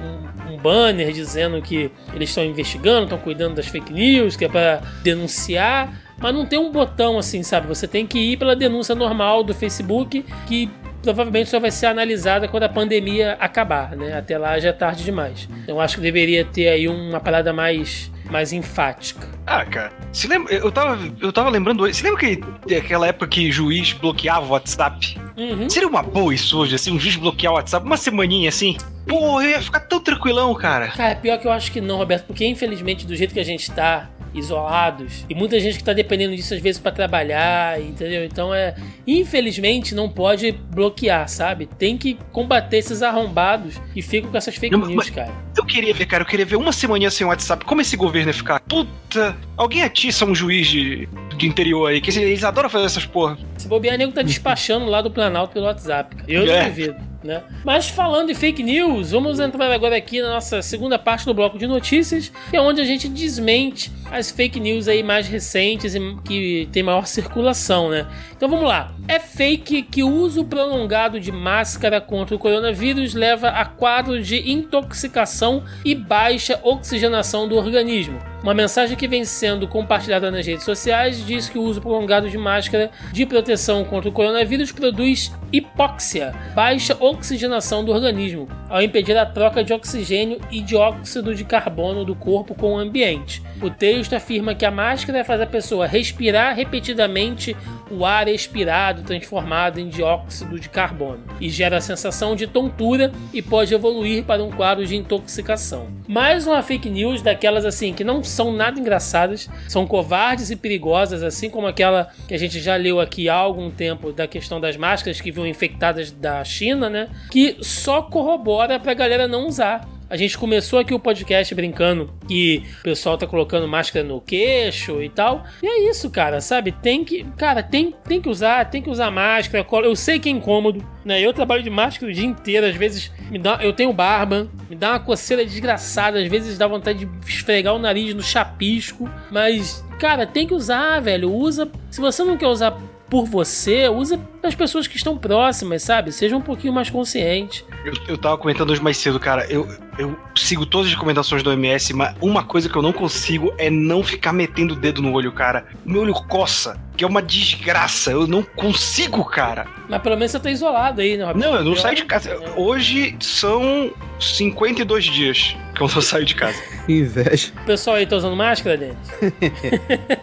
um banner dizendo que eles estão investigando, estão cuidando das fake news, que é para denunciar, mas não tem um botão assim, sabe? Você tem que ir pela denúncia normal do Facebook, que provavelmente só vai ser analisada quando a pandemia acabar, né? Até lá já é tarde demais. Então acho que deveria ter aí uma parada mais mais enfática. Ah, cara, se lembra, eu tava, eu tava lembrando hoje, você lembra que aquela época que juiz bloqueava o WhatsApp? Uhum. Seria uma boa isso hoje, assim, um juiz bloquear o WhatsApp, uma semaninha assim? Pô, eu ia ficar tão tranquilão, cara. Cara, pior que eu acho que não, Roberto, porque infelizmente do jeito que a gente tá, isolados. E muita gente que tá dependendo disso às vezes para trabalhar, entendeu? Então é. Infelizmente não pode bloquear, sabe? Tem que combater esses arrombados e ficam com essas fake news, cara. Eu queria ver, cara, eu queria ver uma semaninha sem WhatsApp. Como esse governo ia ficar? Puta, alguém atiça um juiz de, de interior aí, que eles adoram fazer essas porra. Se bobear, nego tá despachando lá do Planalto pelo WhatsApp. cara. Eu não É. duvido, né? Mas falando em fake news, vamos entrar agora aqui na nossa segunda parte do bloco de notícias, que é onde a gente desmente as fake news aí mais recentes e que tem maior circulação, né? Então vamos lá. É fake que o uso prolongado de máscara contra o coronavírus leva a quadro de intoxicação e baixa oxigenação do organismo. Uma mensagem que vem sendo compartilhada nas redes sociais diz que o uso prolongado de máscara de proteção contra o coronavírus produz hipóxia, baixa oxigenação do organismo, ao impedir a troca de oxigênio e dióxido de carbono do corpo com o ambiente. O texto afirma que a máscara faz a pessoa respirar repetidamente o ar expirado transformado em dióxido de carbono e gera a sensação de tontura e pode evoluir para um quadro de intoxicação. Mais uma fake news daquelas assim que não são nada engraçadas, são covardes e perigosas, assim como aquela que a gente já leu aqui há algum tempo da questão das máscaras que vinham infectadas da China, né? Que só corrobora pra galera não usar. A gente começou aqui o podcast brincando que o pessoal tá colocando máscara no queixo e tal. E é isso, cara, sabe? Tem que, cara, tem, tem que usar, tem que usar máscara. Eu sei que é incômodo, né? Eu trabalho de máscara o dia inteiro, às vezes me dá, eu tenho barba, me dá uma coceira desgraçada, às vezes dá vontade de esfregar o nariz no chapisco, mas cara, tem que usar, velho. Usa, se você não quer usar por você, usa as pessoas que estão próximas, sabe? Seja um pouquinho mais consciente. Eu, eu tava comentando hoje mais cedo, cara. Eu, eu sigo todas as recomendações do OMS, mas uma coisa que eu não consigo é não ficar metendo o dedo no olho, cara. O meu olho coça, que é uma desgraça. Eu não consigo, cara. Mas pelo menos você tá isolado aí, né? Não, eu não saio de casa. Hoje são 52 dias que eu não *laughs* saio de casa. Inveja. O pessoal aí tá usando máscara, Denis? *laughs*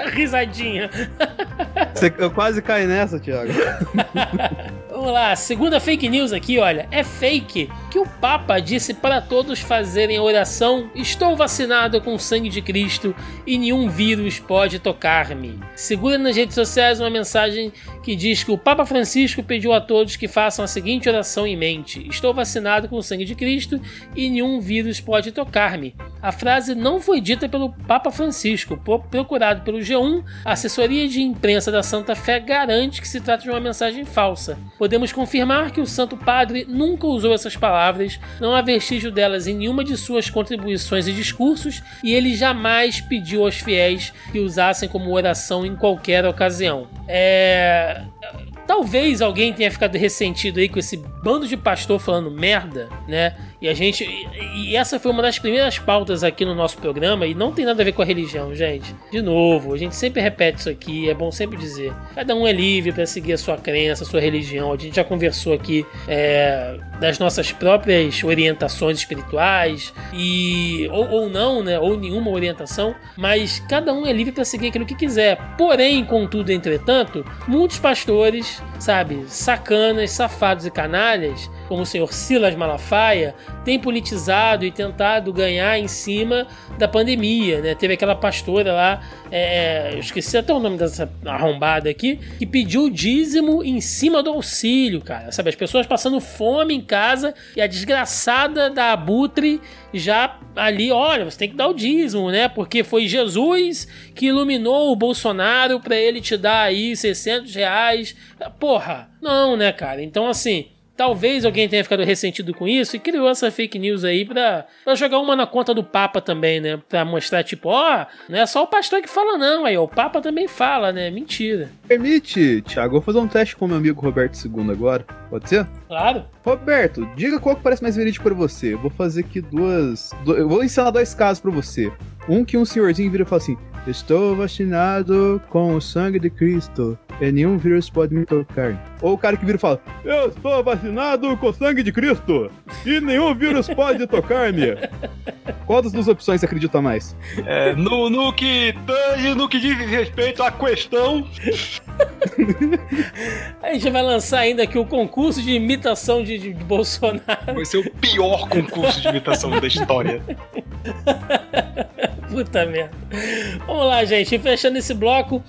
*laughs* Risadinha. Você- eu quase caí nessa, Thiago. Vamos lá, segunda fake news aqui, olha. É fake que o Papa disse para todos fazerem oração: Estou vacinado com o sangue de Cristo e nenhum vírus pode tocar-me. Segura nas redes sociais uma mensagem que diz que o Papa Francisco pediu a todos que façam a seguinte oração em mente: Estou vacinado com o sangue de Cristo e nenhum vírus pode tocar-me. A frase não foi dita pelo Papa Francisco. Pro- Procurado pelo G1, a assessoria de imprensa da Santa Fé garante que se trata de uma mensagem falsa. Podemos confirmar que o Santo Padre nunca usou essas palavras, não há vestígio delas em nenhuma de suas contribuições e discursos, e ele jamais pediu aos fiéis que usassem como oração em qualquer ocasião. É. uh, Talvez alguém tenha ficado ressentido aí com esse bando de pastor falando merda, né? E a gente. E, e essa foi uma das primeiras pautas aqui no nosso programa e não tem nada a ver com a religião, gente. De novo, a gente sempre repete isso aqui, é bom sempre dizer. Cada um é livre para seguir a sua crença, a sua religião. A gente já conversou aqui é, das nossas próprias orientações espirituais e. Ou, ou não, né? Ou nenhuma orientação, mas cada um é livre para seguir aquilo que quiser. Porém, contudo, entretanto, muitos pastores, sabe, sacanas, safados e canalhas, como o senhor Silas Malafaia, têm politizado e tentado ganhar em cima da pandemia, né? Teve aquela pastora lá, é, eu esqueci até o nome dessa arrombada aqui, que pediu dízimo em cima do auxílio, cara. Sabe, as pessoas passando fome em casa e a desgraçada da Abutre já ali, olha, você tem que dar o dízimo, né? Porque foi Jesus que iluminou o Bolsonaro para ele te dar aí 600 reais. Porra, não, né, cara? Então, assim, talvez alguém tenha ficado ressentido com isso e criou essa fake news aí pra, pra jogar uma na conta do Papa também, né? Pra mostrar, tipo, ó, oh, não é só o pastor que fala, não, aí, ó, o Papa também fala, né? Mentira. Permite, Thiago, vou fazer um teste com meu amigo Roberto II agora. Pode ser? Claro. Roberto, diga qual que parece mais verídico para você. Eu vou fazer aqui duas. Eu vou ensinar dois casos para você. Um que um senhorzinho vira e fala assim: Estou vacinado com o sangue de Cristo e nenhum vírus pode me tocar. Ou o cara que vira e fala: Eu estou vacinado com o sangue de Cristo e nenhum vírus pode tocar-me. Qual das duas opções você acredita mais? É, no, no, que, no que diz respeito à questão. *laughs* A gente vai lançar ainda aqui o concurso de imitação de, de, de Bolsonaro. Vai ser o pior concurso de imitação da história. *laughs* Puta merda. Vamos lá, gente. Fechando esse bloco.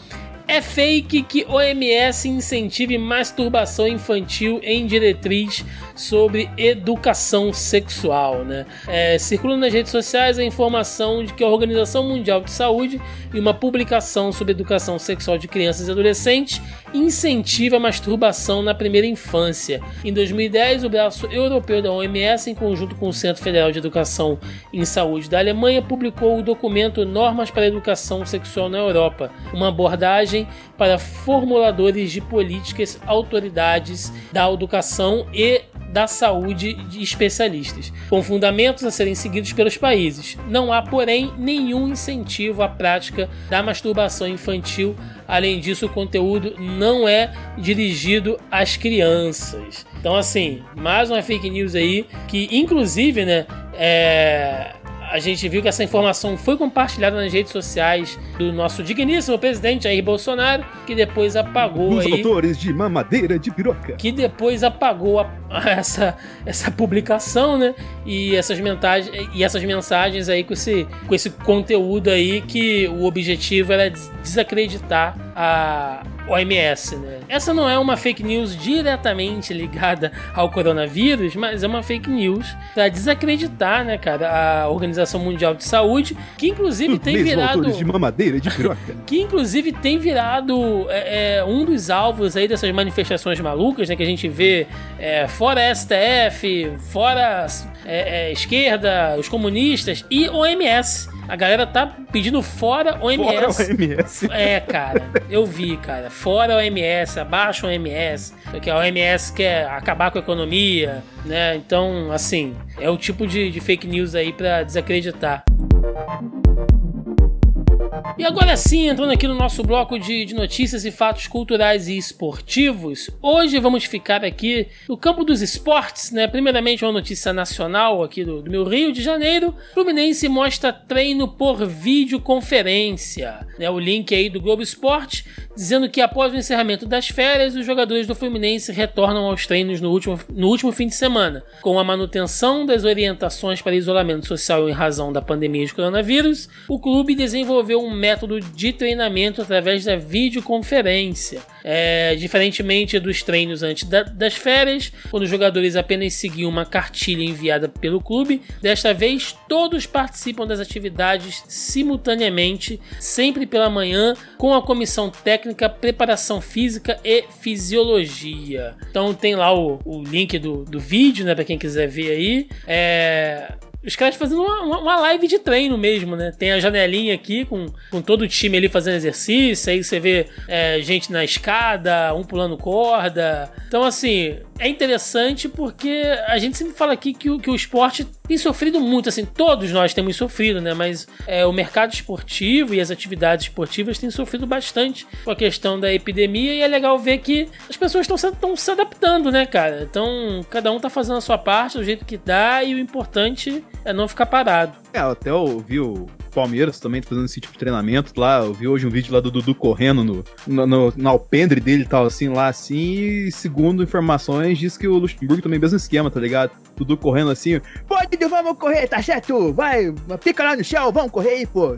É fake que OMS incentive masturbação infantil em diretriz sobre educação sexual, né? É, circula nas redes sociais a informação de que a Organização Mundial de Saúde, em uma publicação sobre educação sexual de crianças e adolescentes, incentiva a masturbação na primeira infância. Em 2010, o braço europeu da OMS, em conjunto com o Centro Federal de Educação em Saúde da Alemanha, publicou o documento Normas para a Educação Sexual na Europa, uma abordagem para formuladores de políticas, autoridades da educação e da saúde de especialistas, com fundamentos a serem seguidos pelos países. Não há, porém, nenhum incentivo à prática da masturbação infantil. Além disso, o conteúdo não é dirigido às crianças. Então, assim, mais uma fake news aí que, inclusive, né, é a gente viu que essa informação foi compartilhada nas redes sociais do nosso digníssimo presidente Jair Bolsonaro, que depois apagou Os aí. autores de mamadeira de piroca. Que depois apagou a, *laughs* essa, essa publicação, né? E essas, mensagens, e essas mensagens aí com esse, com esse conteúdo aí que o objetivo era desacreditar a, OMS, né? Essa não é uma fake news diretamente ligada ao coronavírus, mas é uma fake news para desacreditar, né, cara, a Organização Mundial de Saúde, que inclusive tem Mesmo virado de mamadeira de piroca. *laughs* que inclusive tem virado é, é, um dos alvos aí dessas manifestações malucas, né, que a gente vê é, fora STF, fora é, é, esquerda, os comunistas e OMS. A galera tá pedindo fora OMS. Fora OMS. É, cara, eu vi, cara. Fora OMS, abaixo OMS. Porque a OMS quer acabar com a economia, né? Então, assim, é o tipo de, de fake news aí pra desacreditar. E agora sim, entrando aqui no nosso bloco de, de, notícias e fatos culturais e esportivos, hoje vamos ficar aqui no campo dos esportes, né? Primeiramente, uma notícia nacional aqui do, do meu Rio de Janeiro. Fluminense mostra treino por videoconferência. Né? O link aí do Globo Esporte dizendo que após o encerramento das férias, os jogadores do Fluminense retornam aos treinos no último, no último fim de semana, com a manutenção das orientações para isolamento social em razão da pandemia de coronavírus. O clube desenvolveu um método de treinamento através da videoconferência. É, diferentemente dos treinos antes da, das férias, quando os jogadores apenas seguiam uma cartilha enviada pelo clube, desta vez todos participam das atividades simultaneamente, sempre pela manhã, com a comissão técnica, preparação física e fisiologia. Então tem lá o, o link do, do vídeo, né, para quem quiser ver aí. É, os caras fazendo uma, uma, live de treino mesmo, né? Tem a janelinha aqui com, com todo o time ali fazendo exercício, aí você vê é, gente na escada, um pulando corda. Então, assim, é interessante porque a gente sempre fala aqui que o, que o esporte tem sofrido muito, assim, todos nós temos sofrido, né? Mas é, o mercado esportivo e as atividades esportivas têm sofrido bastante com a questão da epidemia e é legal ver que as pessoas estão se adaptando, né, cara? Então, cada um tá fazendo a sua parte do jeito que dá e o importante é não ficar parado. É, até ouvi o Palmeiras também fazendo esse tipo de treinamento lá. Eu vi hoje um vídeo lá do Dudu correndo no, no, no, no alpendre dele e tal, assim, lá assim. E segundo informações, diz que o Luxemburgo também é mesmo esquema, tá ligado? Dudu correndo assim, pode, vamos correr, tá certo? Vai, fica lá no chão, vamos correr aí, pô.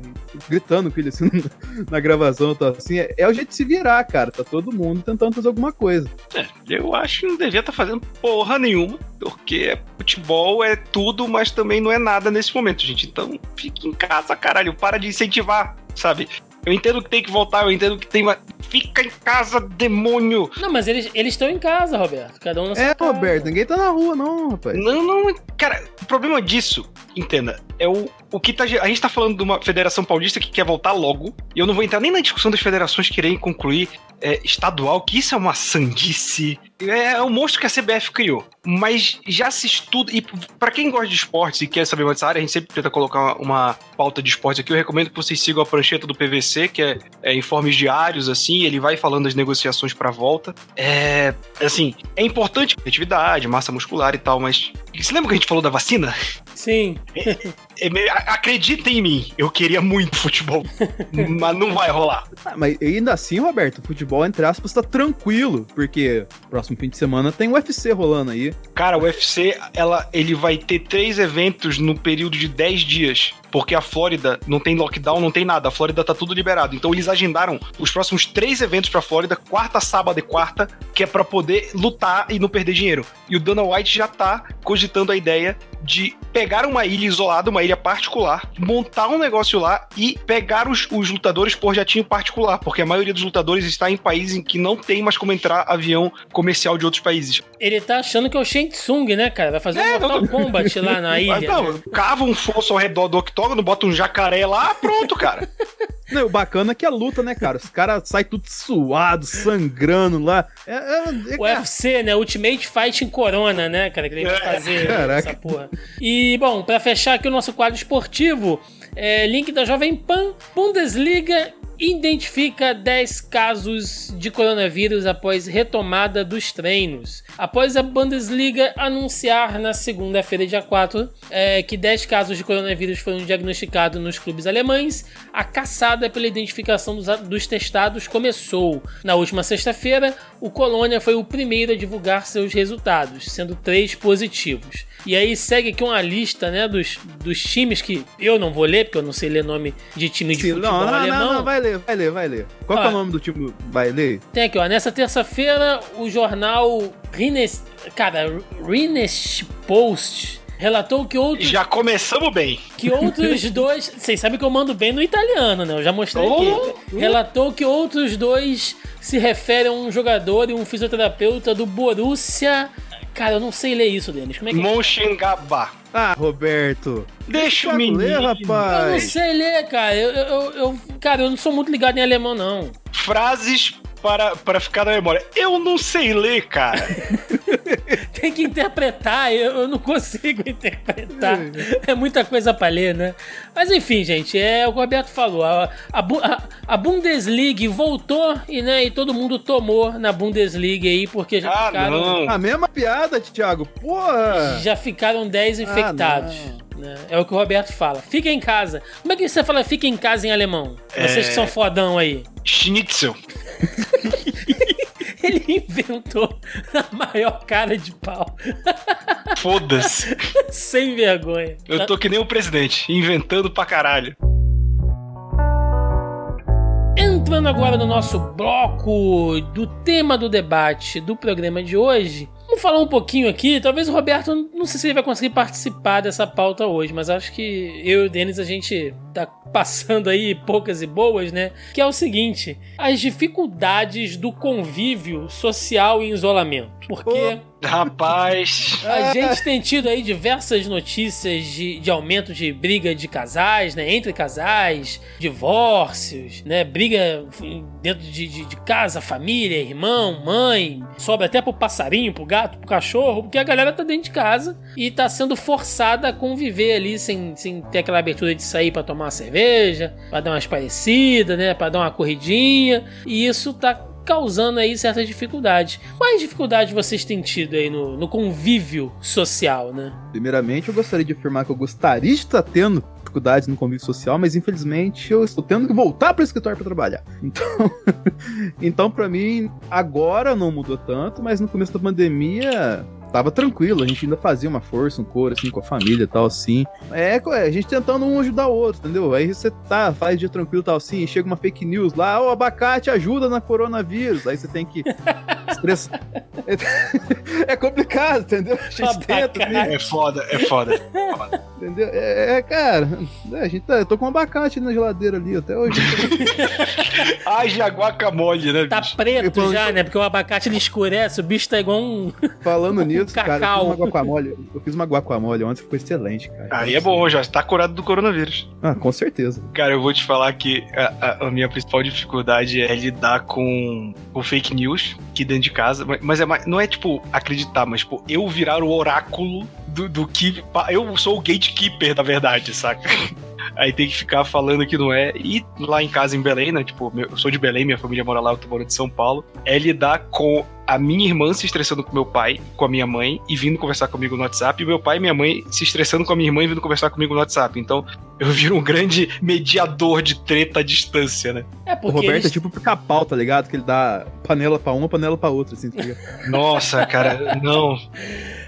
Gritando com ele assim *laughs* na gravação, tá assim. É, é, o jeito de se virar, cara. Tá todo mundo tentando fazer alguma coisa. É, eu acho que não devia estar tá fazendo porra nenhuma, porque futebol é tudo, mas também não é nada nesse momento, gente. Então fique em casa, caralho. Para de incentivar, sabe? Eu entendo que tem que voltar, eu entendo que tem. Fica em casa, demônio! Não, mas eles estão em casa, Roberto. Cada um na sua É, casa. Roberto, ninguém tá na rua, não, rapaz. Não, não, cara, o problema disso, entenda, é o, o que tá. A gente tá falando de uma federação paulista que quer voltar logo, e eu não vou entrar nem na discussão das federações quererem concluir é, estadual, que isso é uma sandice. É, é um monstro que a CBF criou. Mas já se estuda. E pra quem gosta de esportes e quer saber mais dessa área, a gente sempre tenta colocar uma, pauta de esportes aqui. Eu recomendo que vocês sigam a prancheta do PVC, que é, é informes diários, assim, ele vai falando das negociações pra volta. É. Assim, é importante atividade, massa muscular e tal, mas. Você lembra que a gente falou da vacina? Sim. *laughs* É me- a- Acreditem em mim, eu queria muito futebol, *laughs* mas não vai rolar. Ah, mas ainda assim, Roberto, o futebol, entre aspas, tá tranquilo, porque próximo fim de semana tem o UFC rolando aí. Cara, o UFC, ela, ele vai ter três eventos no período de 10 dias. Porque a Flórida não tem lockdown, não tem nada. A Flórida tá tudo liberado. Então eles agendaram os próximos três eventos pra Flórida, quarta, sábado e quarta, que é pra poder lutar e não perder dinheiro. E o Dana White já tá cogitando a ideia de pegar uma ilha isolada, uma ilha particular, montar um negócio lá e pegar os, os lutadores por jatinho particular, porque a maioria dos lutadores está em países em que não tem mais como entrar avião comercial de outros países. Ele tá achando que é o Shang Tsung, né, cara? Vai fazer É, um Mortal não- Kombat lá na ilha. Não, cava um fosso ao redor do octógono, bota um jacaré lá, pronto, cara. *laughs* Não, o bacana é que a luta, né, cara? Os caras saem tudo suado, sangrando lá. É, é, é- O UFC, né? Ultimate Fighting Corona, né, cara? Que ele vai É, fazer *laughs* caraca. essa porra. E, bom, pra fechar aqui o nosso quadro esportivo, é, link da Jovem Pan, Bundesliga identifica 10 casos de coronavírus após retomada dos treinos. Após a Bundesliga anunciar na segunda-feira, dia 4, é, que 10 casos de coronavírus foram diagnosticados nos clubes alemães, a caçada pela identificação dos, dos testados começou. Na última sexta-feira, o Colônia foi o primeiro a divulgar seus resultados, sendo três positivos. E aí segue aqui uma lista né, dos, dos times que eu não vou ler, porque eu não sei ler nome de time de futebol não, não, alemão. não, não, vai ler, vai ler, vai ler. Qual que é o nome do time? Vai ler? Tem aqui, ó. Nessa terça-feira, o jornal Rines... Cara, Rines Post relatou que outros, Já começamos bem. que outros *laughs* dois... Vocês sabem que eu mando bem no italiano, né? Eu já mostrei Oh. aqui. Relatou que outros dois se referem a um jogador e um fisioterapeuta do Borussia... Cara, eu não sei ler isso, Denis. Como é que... Monchengaba. Ah, Roberto. Deixa o menino. ler, Eu não rapaz. sei ler, cara. Eu, eu, eu- cara, eu não sou muito ligado em alemão, não. Frases para, para ficar na memória. Eu não sei ler, cara. *laughs* Tem que interpretar, eu, eu não consigo *laughs* interpretar. É muita coisa pra ler, né? Mas enfim, gente, é o que o Roberto falou. A, a, a- a Bundesliga voltou e, né, e todo mundo tomou na Bundesliga aí, porque já Ah, ficaram. não. A mesma piada, Thiago. Porra. Já ficaram 10 infectados. né? É o que o Roberto fala. Fica em casa. Como é que você fala fica em casa em alemão? Vocês É. que são fodão aí. Schnitzel. *laughs* *laughs* Ele inventou a maior cara de pau. *laughs* Foda-se. Sem vergonha. Eu tô que nem o presidente, inventando pra caralho. Entrando agora no nosso bloco do tema do debate do programa de hoje, vamos falar um pouquinho aqui. Talvez o Roberto, não sei se ele vai conseguir participar dessa pauta hoje, mas acho que eu e o Denis a gente tá passando aí poucas e boas, né? Que é o seguinte: as dificuldades do convívio social em isolamento. Porque. Rapaz. A gente tem tido aí diversas notícias de, de aumento de briga de casais, né? Entre casais, divórcios, né? Briga dentro de, de, de casa, família, irmão, mãe. Sobe até pro passarinho, pro gato, pro cachorro, porque a galera tá dentro de casa e tá sendo forçada a conviver ali sem, sem ter aquela abertura de sair pra tomar uma cerveja, pra dar umas parecidas, né? Pra dar uma corridinha. E isso tá causando aí certas dificuldades. Quais dificuldades vocês têm tido aí no, no convívio social, né? Primeiramente, eu gostaria de afirmar que eu gostaria de estar tendo dificuldades no convívio social, mas infelizmente eu estou tendo que voltar para o escritório para trabalhar. *laughs* Então, então para mim, agora não mudou tanto, mas no começo da pandemia tava tranquilo, a gente ainda fazia uma força, um coro, assim, com a família e tal, assim. É, a gente tentando um ajudar o outro, entendeu? Aí você tá, faz dia tranquilo e tal, assim, e chega uma fake news lá, o abacate ajuda na coronavírus. Aí você tem que estressar. *laughs* é complicado, entendeu? A gente tenta, assim. É foda, é foda. Entendeu? É, é cara, é, a gente tá, eu tô com um abacate na geladeira ali até hoje. *laughs* Haja guacamole, né? Tá bicho? preto eu já, né? Porque o abacate ele escurece, o bicho tá igual um. Falando nisso, *laughs* um cara, eu fiz uma guacamole. Eu fiz uma guacamole ontem, ficou excelente, cara. Aí é bom, já tá curado do coronavírus. Ah, com certeza. Cara, eu vou te falar que a, a, a minha principal dificuldade é lidar com o fake news aqui dentro de casa. Mas é, não é tipo acreditar, mas tipo, eu virar o oráculo do, do que. Eu sou o gatekeeper, da verdade, saca? Aí tem que ficar falando que não é. E lá em casa em Belém, né? Tipo, eu sou de Belém, minha família mora lá, eu tô morando de São Paulo. É lidar com a minha irmã se estressando com meu pai, com a minha mãe, e vindo conversar comigo no WhatsApp, e meu pai e minha mãe se estressando com a minha irmã e vindo conversar comigo no WhatsApp. Então, eu viro um grande mediador de treta à distância, né? É porque o Roberto eles... é tipo pica-pau, tá ligado? Que ele dá panela pra uma, panela pra outra, assim, tá Nossa, cara, não.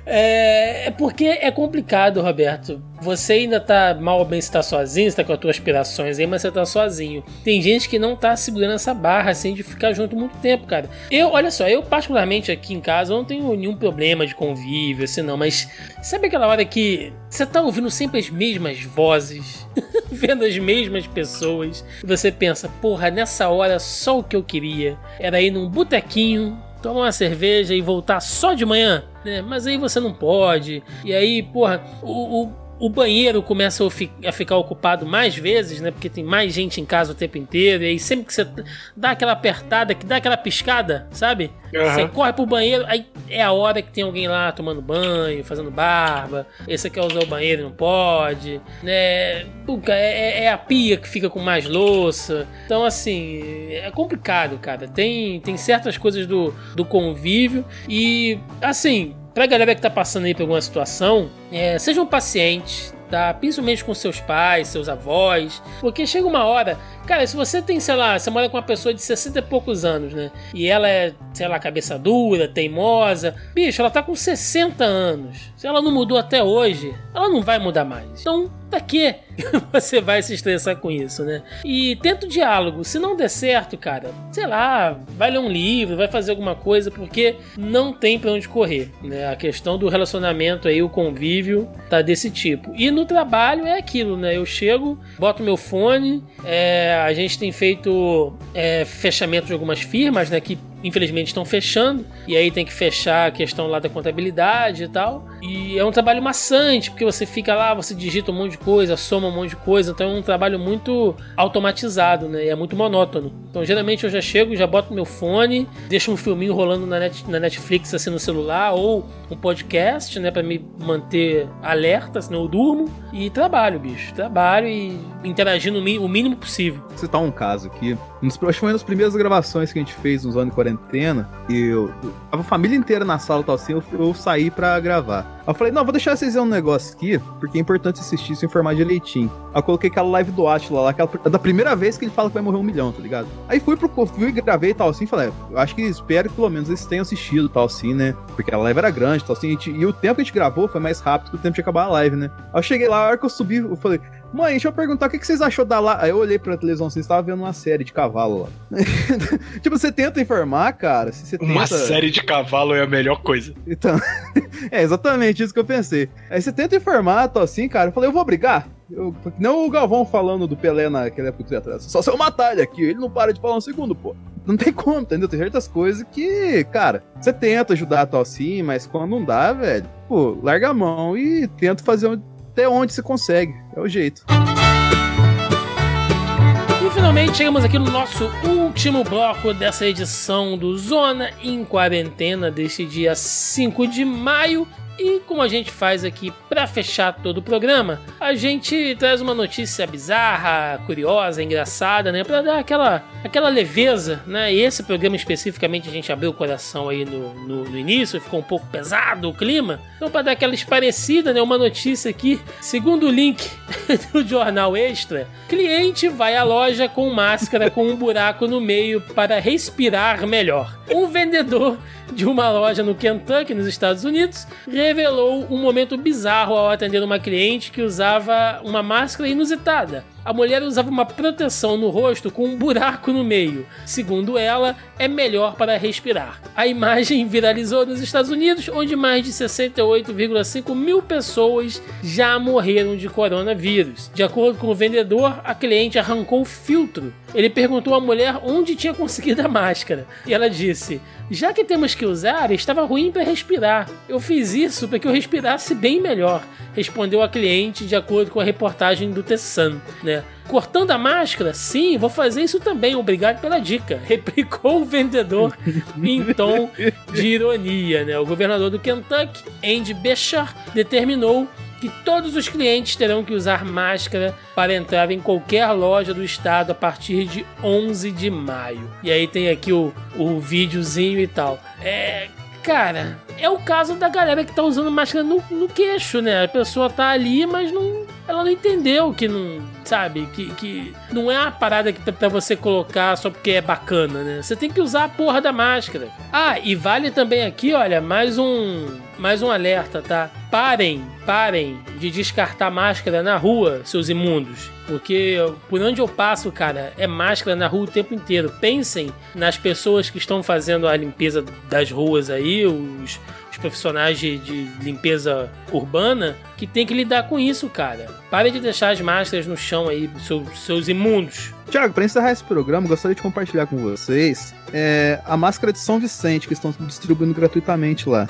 É, é porque é complicado, Roberto. Você ainda tá mal bem se tá sozinho, você tá com as tuas aspirações aí, mas você tá sozinho. Tem gente que não tá segurando essa barra assim de ficar junto muito tempo, cara. Eu, olha só, eu particularmente aqui em casa não tenho nenhum problema de convívio, assim não, mas sabe aquela hora que você tá ouvindo sempre as mesmas vozes, *laughs* vendo as mesmas pessoas, e você pensa, porra, nessa hora só o que eu queria era ir num botequinho tomar uma cerveja e voltar só de manhã, né? Mas aí você não pode. E aí, porra, o, o o banheiro começa a ficar ocupado mais vezes, né? Porque tem mais gente em casa o tempo inteiro. E aí sempre que você dá aquela apertada, que dá aquela piscada, sabe? Uhum. Você corre pro banheiro, aí é a hora que tem alguém lá tomando banho, fazendo barba. Esse quer usar o banheiro não pode, né? É, é, é, a pia que fica com mais louça. Então, assim, é complicado, cara. Tem, tem certas coisas do, do convívio. E, assim, pra galera que tá passando aí por alguma situação, é, sejam pacientes, tá? Principalmente com seus pais, seus avós, porque chega uma hora, cara, se você tem, sei lá, você mora com uma pessoa de 60 e poucos anos, né? E ela é, sei lá, cabeça dura, teimosa, bicho, ela tá com 60 anos. Se ela não mudou até hoje, ela não vai mudar mais. Então, pra que *laughs* você vai se estressar com isso, né? E tenta o diálogo. Se não der certo, cara, sei lá, vai ler um livro, vai fazer alguma coisa, porque não tem pra onde correr, né? A questão do relacionamento aí, o convívio, tá desse tipo. E no trabalho é aquilo, né? Eu chego, boto meu fone, é, a gente tem feito é, fechamento de algumas firmas, né? Que infelizmente estão fechando, e aí tem que fechar a questão lá da contabilidade e tal. E é um trabalho maçante, porque você fica lá, você digita um monte de coisa, soma um monte de coisa, então é um trabalho muito automatizado, né? E é muito monótono. Então geralmente eu já chego, já boto meu fone, deixo um filminho rolando na, net, na Netflix assim no celular, ou um podcast, né, para me manter alerta, senão eu durmo, e trabalho, bicho. Trabalho e interagindo o mínimo possível. Vou citar um caso aqui. Acho que foi uma das primeiras gravações que a gente fez nos anos 40 quarentena, e eu, a família inteira na sala tal assim, eu, eu saí pra gravar. Eu falei, não, vou deixar vocês ver um negócio aqui, porque é importante assistir isso e informar direitinho. Aí eu coloquei aquela live do Atila lá, aquela, da primeira vez que ele fala que vai morrer um milhão, tá ligado? Aí fui pro fui, gravei e tal assim, falei, eu acho que espero que pelo menos eles tenham assistido tal assim, né? Porque a live era grande tal assim, e o tempo que a gente gravou foi mais rápido que o tempo de acabar a live, né? Aí eu cheguei lá, a hora que eu subi, eu falei, Mãe, deixa eu perguntar o que, vocês achou da lá. Aí eu olhei pra televisão, vocês estavam vendo uma série de cavalo lá. *laughs* tipo, você tenta informar, cara. Se você uma tenta... série de cavalo é a melhor coisa. Então, *laughs* é exatamente isso que eu pensei. Aí você tenta informar, tô assim, cara. Eu falei, eu vou brigar. Eu, não o Galvão falando do Pelé naquele época atrás. Só se eu matar ele aqui, ele não para de falar um segundo, pô. Não tem como, entendeu? Tem certas coisas que, cara, você tenta ajudar tal assim, mas quando não dá, velho, pô, larga a mão e tenta fazer até onde se consegue. É o jeito. E finalmente chegamos aqui no nosso último bloco dessa edição do Zona em Quarentena deste dia 5 de maio. E como a gente faz aqui para fechar todo o programa, a gente traz uma notícia bizarra, curiosa, engraçada, né, para dar aquela aquela leveza, né? E esse programa especificamente a gente abriu o coração aí no, no, no início, ficou um pouco pesado o clima. Então para dar aquela esparecida, né, uma notícia aqui, segundo o link *laughs* do jornal Extra, cliente vai à loja com máscara com um buraco no meio para respirar melhor. Um vendedor de uma loja no Kentucky, nos Estados Unidos, revelou um momento bizarro ao atender uma cliente que usava uma máscara inusitada. A mulher usava uma proteção no rosto com um buraco no meio. Segundo ela, é melhor para respirar. A imagem viralizou nos Estados Unidos, onde mais de 68,5 mil pessoas já morreram de coronavírus. De acordo com o vendedor, a cliente arrancou o filtro. Ele perguntou à mulher onde tinha conseguido a máscara. E ela disse: Já que temos que usar, estava ruim para respirar. Eu fiz isso para que eu respirasse bem melhor, respondeu a cliente, de acordo com a reportagem do The Sun, né? Cortando a máscara? Sim, vou fazer isso também. Obrigado pela dica. *laughs* Replicou o vendedor em tom de ironia. Né? O governador do Kentucky, Andy Beshear, determinou que todos os clientes terão que usar máscara para entrar em qualquer loja do estado a partir de 11 de maio. E aí tem aqui o, o videozinho e tal. É, cara, é o caso da galera que tá usando máscara no, no queixo, né? A pessoa tá ali, mas não, ela não entendeu que não, sabe, que, que não é uma parada que pra você colocar só porque é bacana, né? Você tem que usar a porra da máscara. Ah, e vale também aqui, olha, mais um, mais um alerta, tá? Parem, parem de descartar máscara na rua, seus imundos. Porque por onde eu passo, cara, é máscara na rua o tempo inteiro. Pensem nas pessoas que estão fazendo a limpeza das ruas aí, os, os profissionais de, de, limpeza urbana, que tem que lidar com isso, cara. Pare de deixar as máscaras no chão aí, seus, seus imundos. Tiago, para encerrar esse programa, gostaria de compartilhar com vocês é, a máscara de São Vicente, que estão distribuindo gratuitamente lá.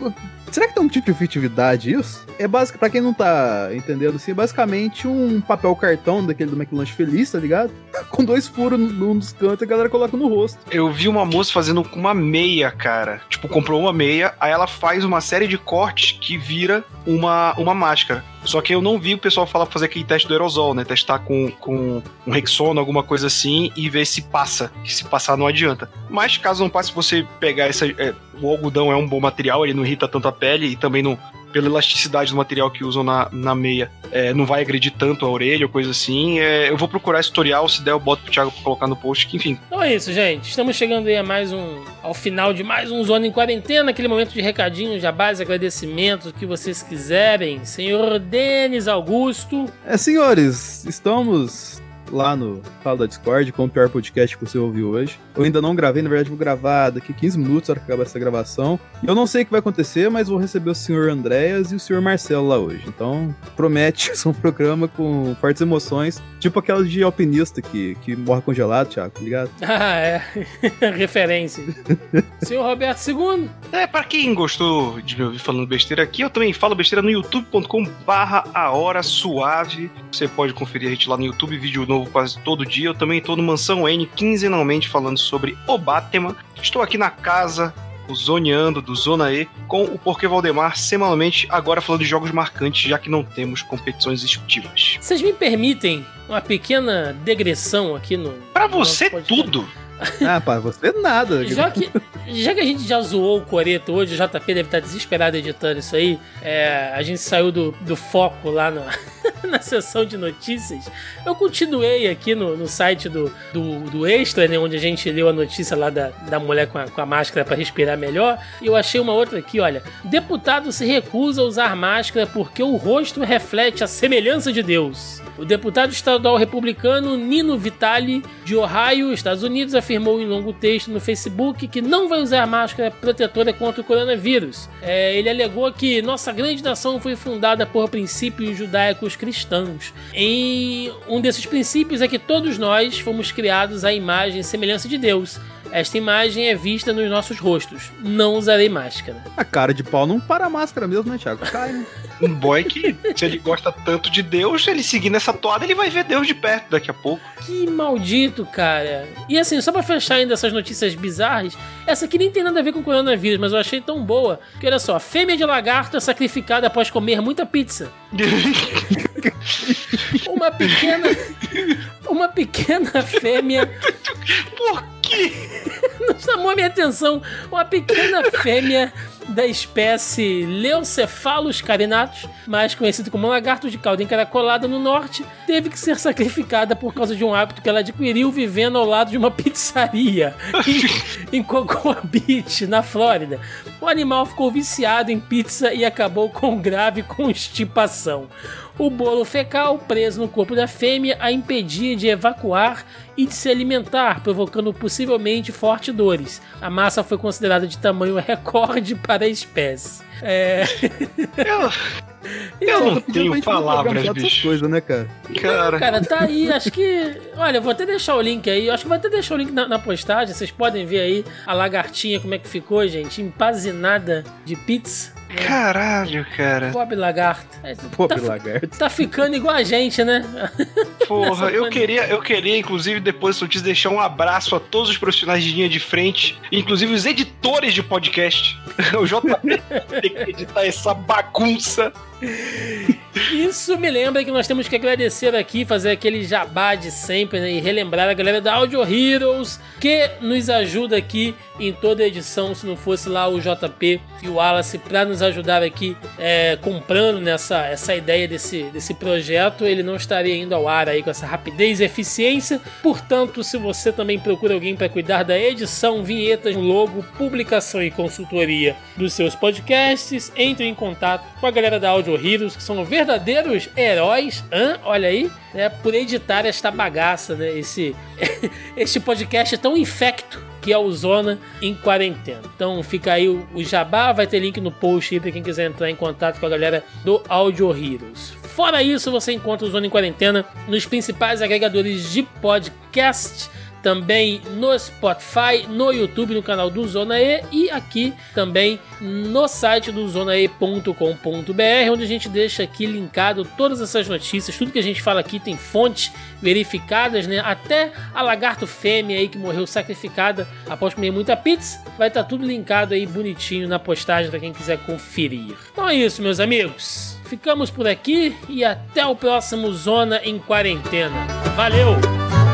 *laughs* Será que tem um tipo de efetividade isso? É básico, pra quem não tá entendendo assim, é basicamente um papel cartão daquele do McLanche Feliz, tá ligado? Com dois furos num dos cantos e a galera coloca no rosto. Eu vi uma moça fazendo com uma meia, cara. Tipo, comprou uma meia, aí ela faz uma série de cortes que vira uma, uma máscara. Só que eu não vi o pessoal falar fazer aquele teste do aerosol, né? Testar com, com um Rexona, alguma coisa assim, e ver se passa. Que se passar não adianta. Mas caso não passe, você pegar essa. É, o algodão é um bom material, ele não irrita tanto a pele e também não pela elasticidade do material que usam na, na meia, é, não vai agredir tanto a orelha ou coisa assim. É, eu vou procurar esse tutorial, se der eu boto pro Thiago pra colocar no post, que enfim. Então é isso, gente. Estamos chegando aí a mais um. ao final de mais um Zona em Quarentena, aquele momento de recadinhos, jabás, agradecimentos, o que vocês quiserem. Senhor Denis Augusto. É, senhores, estamos lá no Fala da Discord com o pior podcast que você ouviu hoje. Eu ainda não gravei, na verdade vou gravar daqui 15 minutos na hora que acabar essa gravação. E eu não sei o que vai acontecer, mas vou receber o senhor Andréas e o senhor Marcelo lá hoje. Então, promete *laughs* ser um programa com fortes emoções, tipo aquelas de alpinista que, que morre congelado, Thiago, tá ligado? *laughs* Ah, é. *laughs* Referência. senhor Roberto II. É, pra quem gostou de me ouvir falando besteira aqui, eu também falo besteira no youtube.com barra a hora suave. Você pode conferir a gente lá no YouTube, vídeo novo quase todo dia. Eu também estou no Mansão N quinzenalmente falando sobre o Batman. Estou aqui na casa o Zoneando do Zona E com o Porquê Valdemar semanalmente, agora falando de jogos marcantes, já que não temos competições esportivas. Vocês me permitem uma pequena degressão aqui no. Para você, tudo! Ah, para você nada. Já que, já que a gente já zoou o Coreto hoje, o JP deve estar desesperado editando isso aí. É, a gente saiu do, do foco lá no, *laughs* na sessão de notícias. Eu continuei aqui no, no site do, do, do Extra, né, onde a gente leu a notícia lá da, da mulher com a, com a máscara para respirar melhor. E eu achei uma outra aqui, olha. Deputado se recusa a usar máscara porque o rosto reflete a semelhança de Deus. O deputado estadual republicano Nino Vitali, de Ohio, Estados Unidos, afirmou em longo texto no Facebook que não vai usar máscara protetora contra o coronavírus. É, ele alegou que nossa grande nação foi fundada por princípios judaicos cristãos. Em um desses princípios é que todos nós fomos criados à imagem e semelhança de Deus. Esta imagem é vista nos nossos rostos. Não usarei máscara. A cara de pau não para a máscara mesmo, né, Thiago? Cai, né? Um boy que, se ele gosta tanto de Deus, ele seguir nessa toada, ele vai ver Deus de perto daqui a pouco. Que maldito, cara. E assim, só pra fechar ainda essas notícias bizarras, essa aqui nem tem nada a ver com coronavírus, mas eu achei tão boa. Que olha só, fêmea de lagarto é sacrificada após comer muita pizza. *laughs* uma pequena. Uma pequena fêmea. Por quê? *laughs* Não chamou a minha atenção. Uma pequena fêmea da espécie Leucephalus carinatus, mais conhecido como lagarto de cauda encaracolada no norte, teve que ser sacrificada por causa de um hábito que ela adquiriu vivendo ao lado de uma *laughs* pizzaria em, em Cocoa Beach, na Flórida. O animal ficou viciado em pizza e acabou com grave constipação. O bolo fecal preso no corpo da fêmea a impedia de evacuar e de se alimentar, provocando possivelmente fortes dores. A massa foi considerada de tamanho *laughs* recorde para a espécie. É... Eu, eu não tenho palavras, bicho. coisas, né, cara? Cara. cara, tá aí, acho que. Olha, vou até deixar o link aí. Acho que vou até deixar o link na, na, postagem. Vocês podem ver aí a lagartinha, como é que ficou, gente. Empazinada de pizza. Caralho, cara. Pobre lagarto. É, Pobre tá, lagarto. Tá ficando igual a gente, né? Porra, eu queria, eu queria, inclusive, depois eu te deixar um abraço a todos os profissionais de linha de frente, inclusive os editores de podcast. *laughs* O JP tem que editar essa bagunça. Isso me lembra que nós temos que agradecer aqui, fazer aquele jabá de sempre né, e relembrar a galera da Audio Heroes que nos ajuda aqui em toda a edição. Se não fosse lá o JP e o Wallace para nos ajudar aqui é, comprando nessa essa ideia desse, desse projeto, ele não estaria indo ao ar aí com essa rapidez e eficiência. Portanto, se você também procura alguém para cuidar da edição, vinhetas, logo, publicação e consultoria dos seus podcasts, entre em contato com a galera da Audio Heroes, que são verdadeiros heróis, hein? olha aí, né, por editar esta bagaça, né, esse, *laughs* este podcast tão infecto que é o Zona em quarentena. Então fica aí o, o jabá, vai ter link no post aí para quem quiser entrar em contato com a galera do Audio Heroes. Fora isso, você encontra o Zona em Quarentena nos principais agregadores de podcast também no Spotify, no YouTube, no canal do Zona E e aqui também no site do zonae.com.br, onde a gente deixa aqui linkado todas essas notícias, tudo que a gente fala aqui tem fontes verificadas, né? Até a lagarto fêmea aí que morreu sacrificada após comer muita pizza, vai estar tá tudo linkado aí bonitinho na postagem para quem quiser conferir. Então é isso, meus amigos. Ficamos por aqui e até o próximo Zona em Quarentena. Valeu!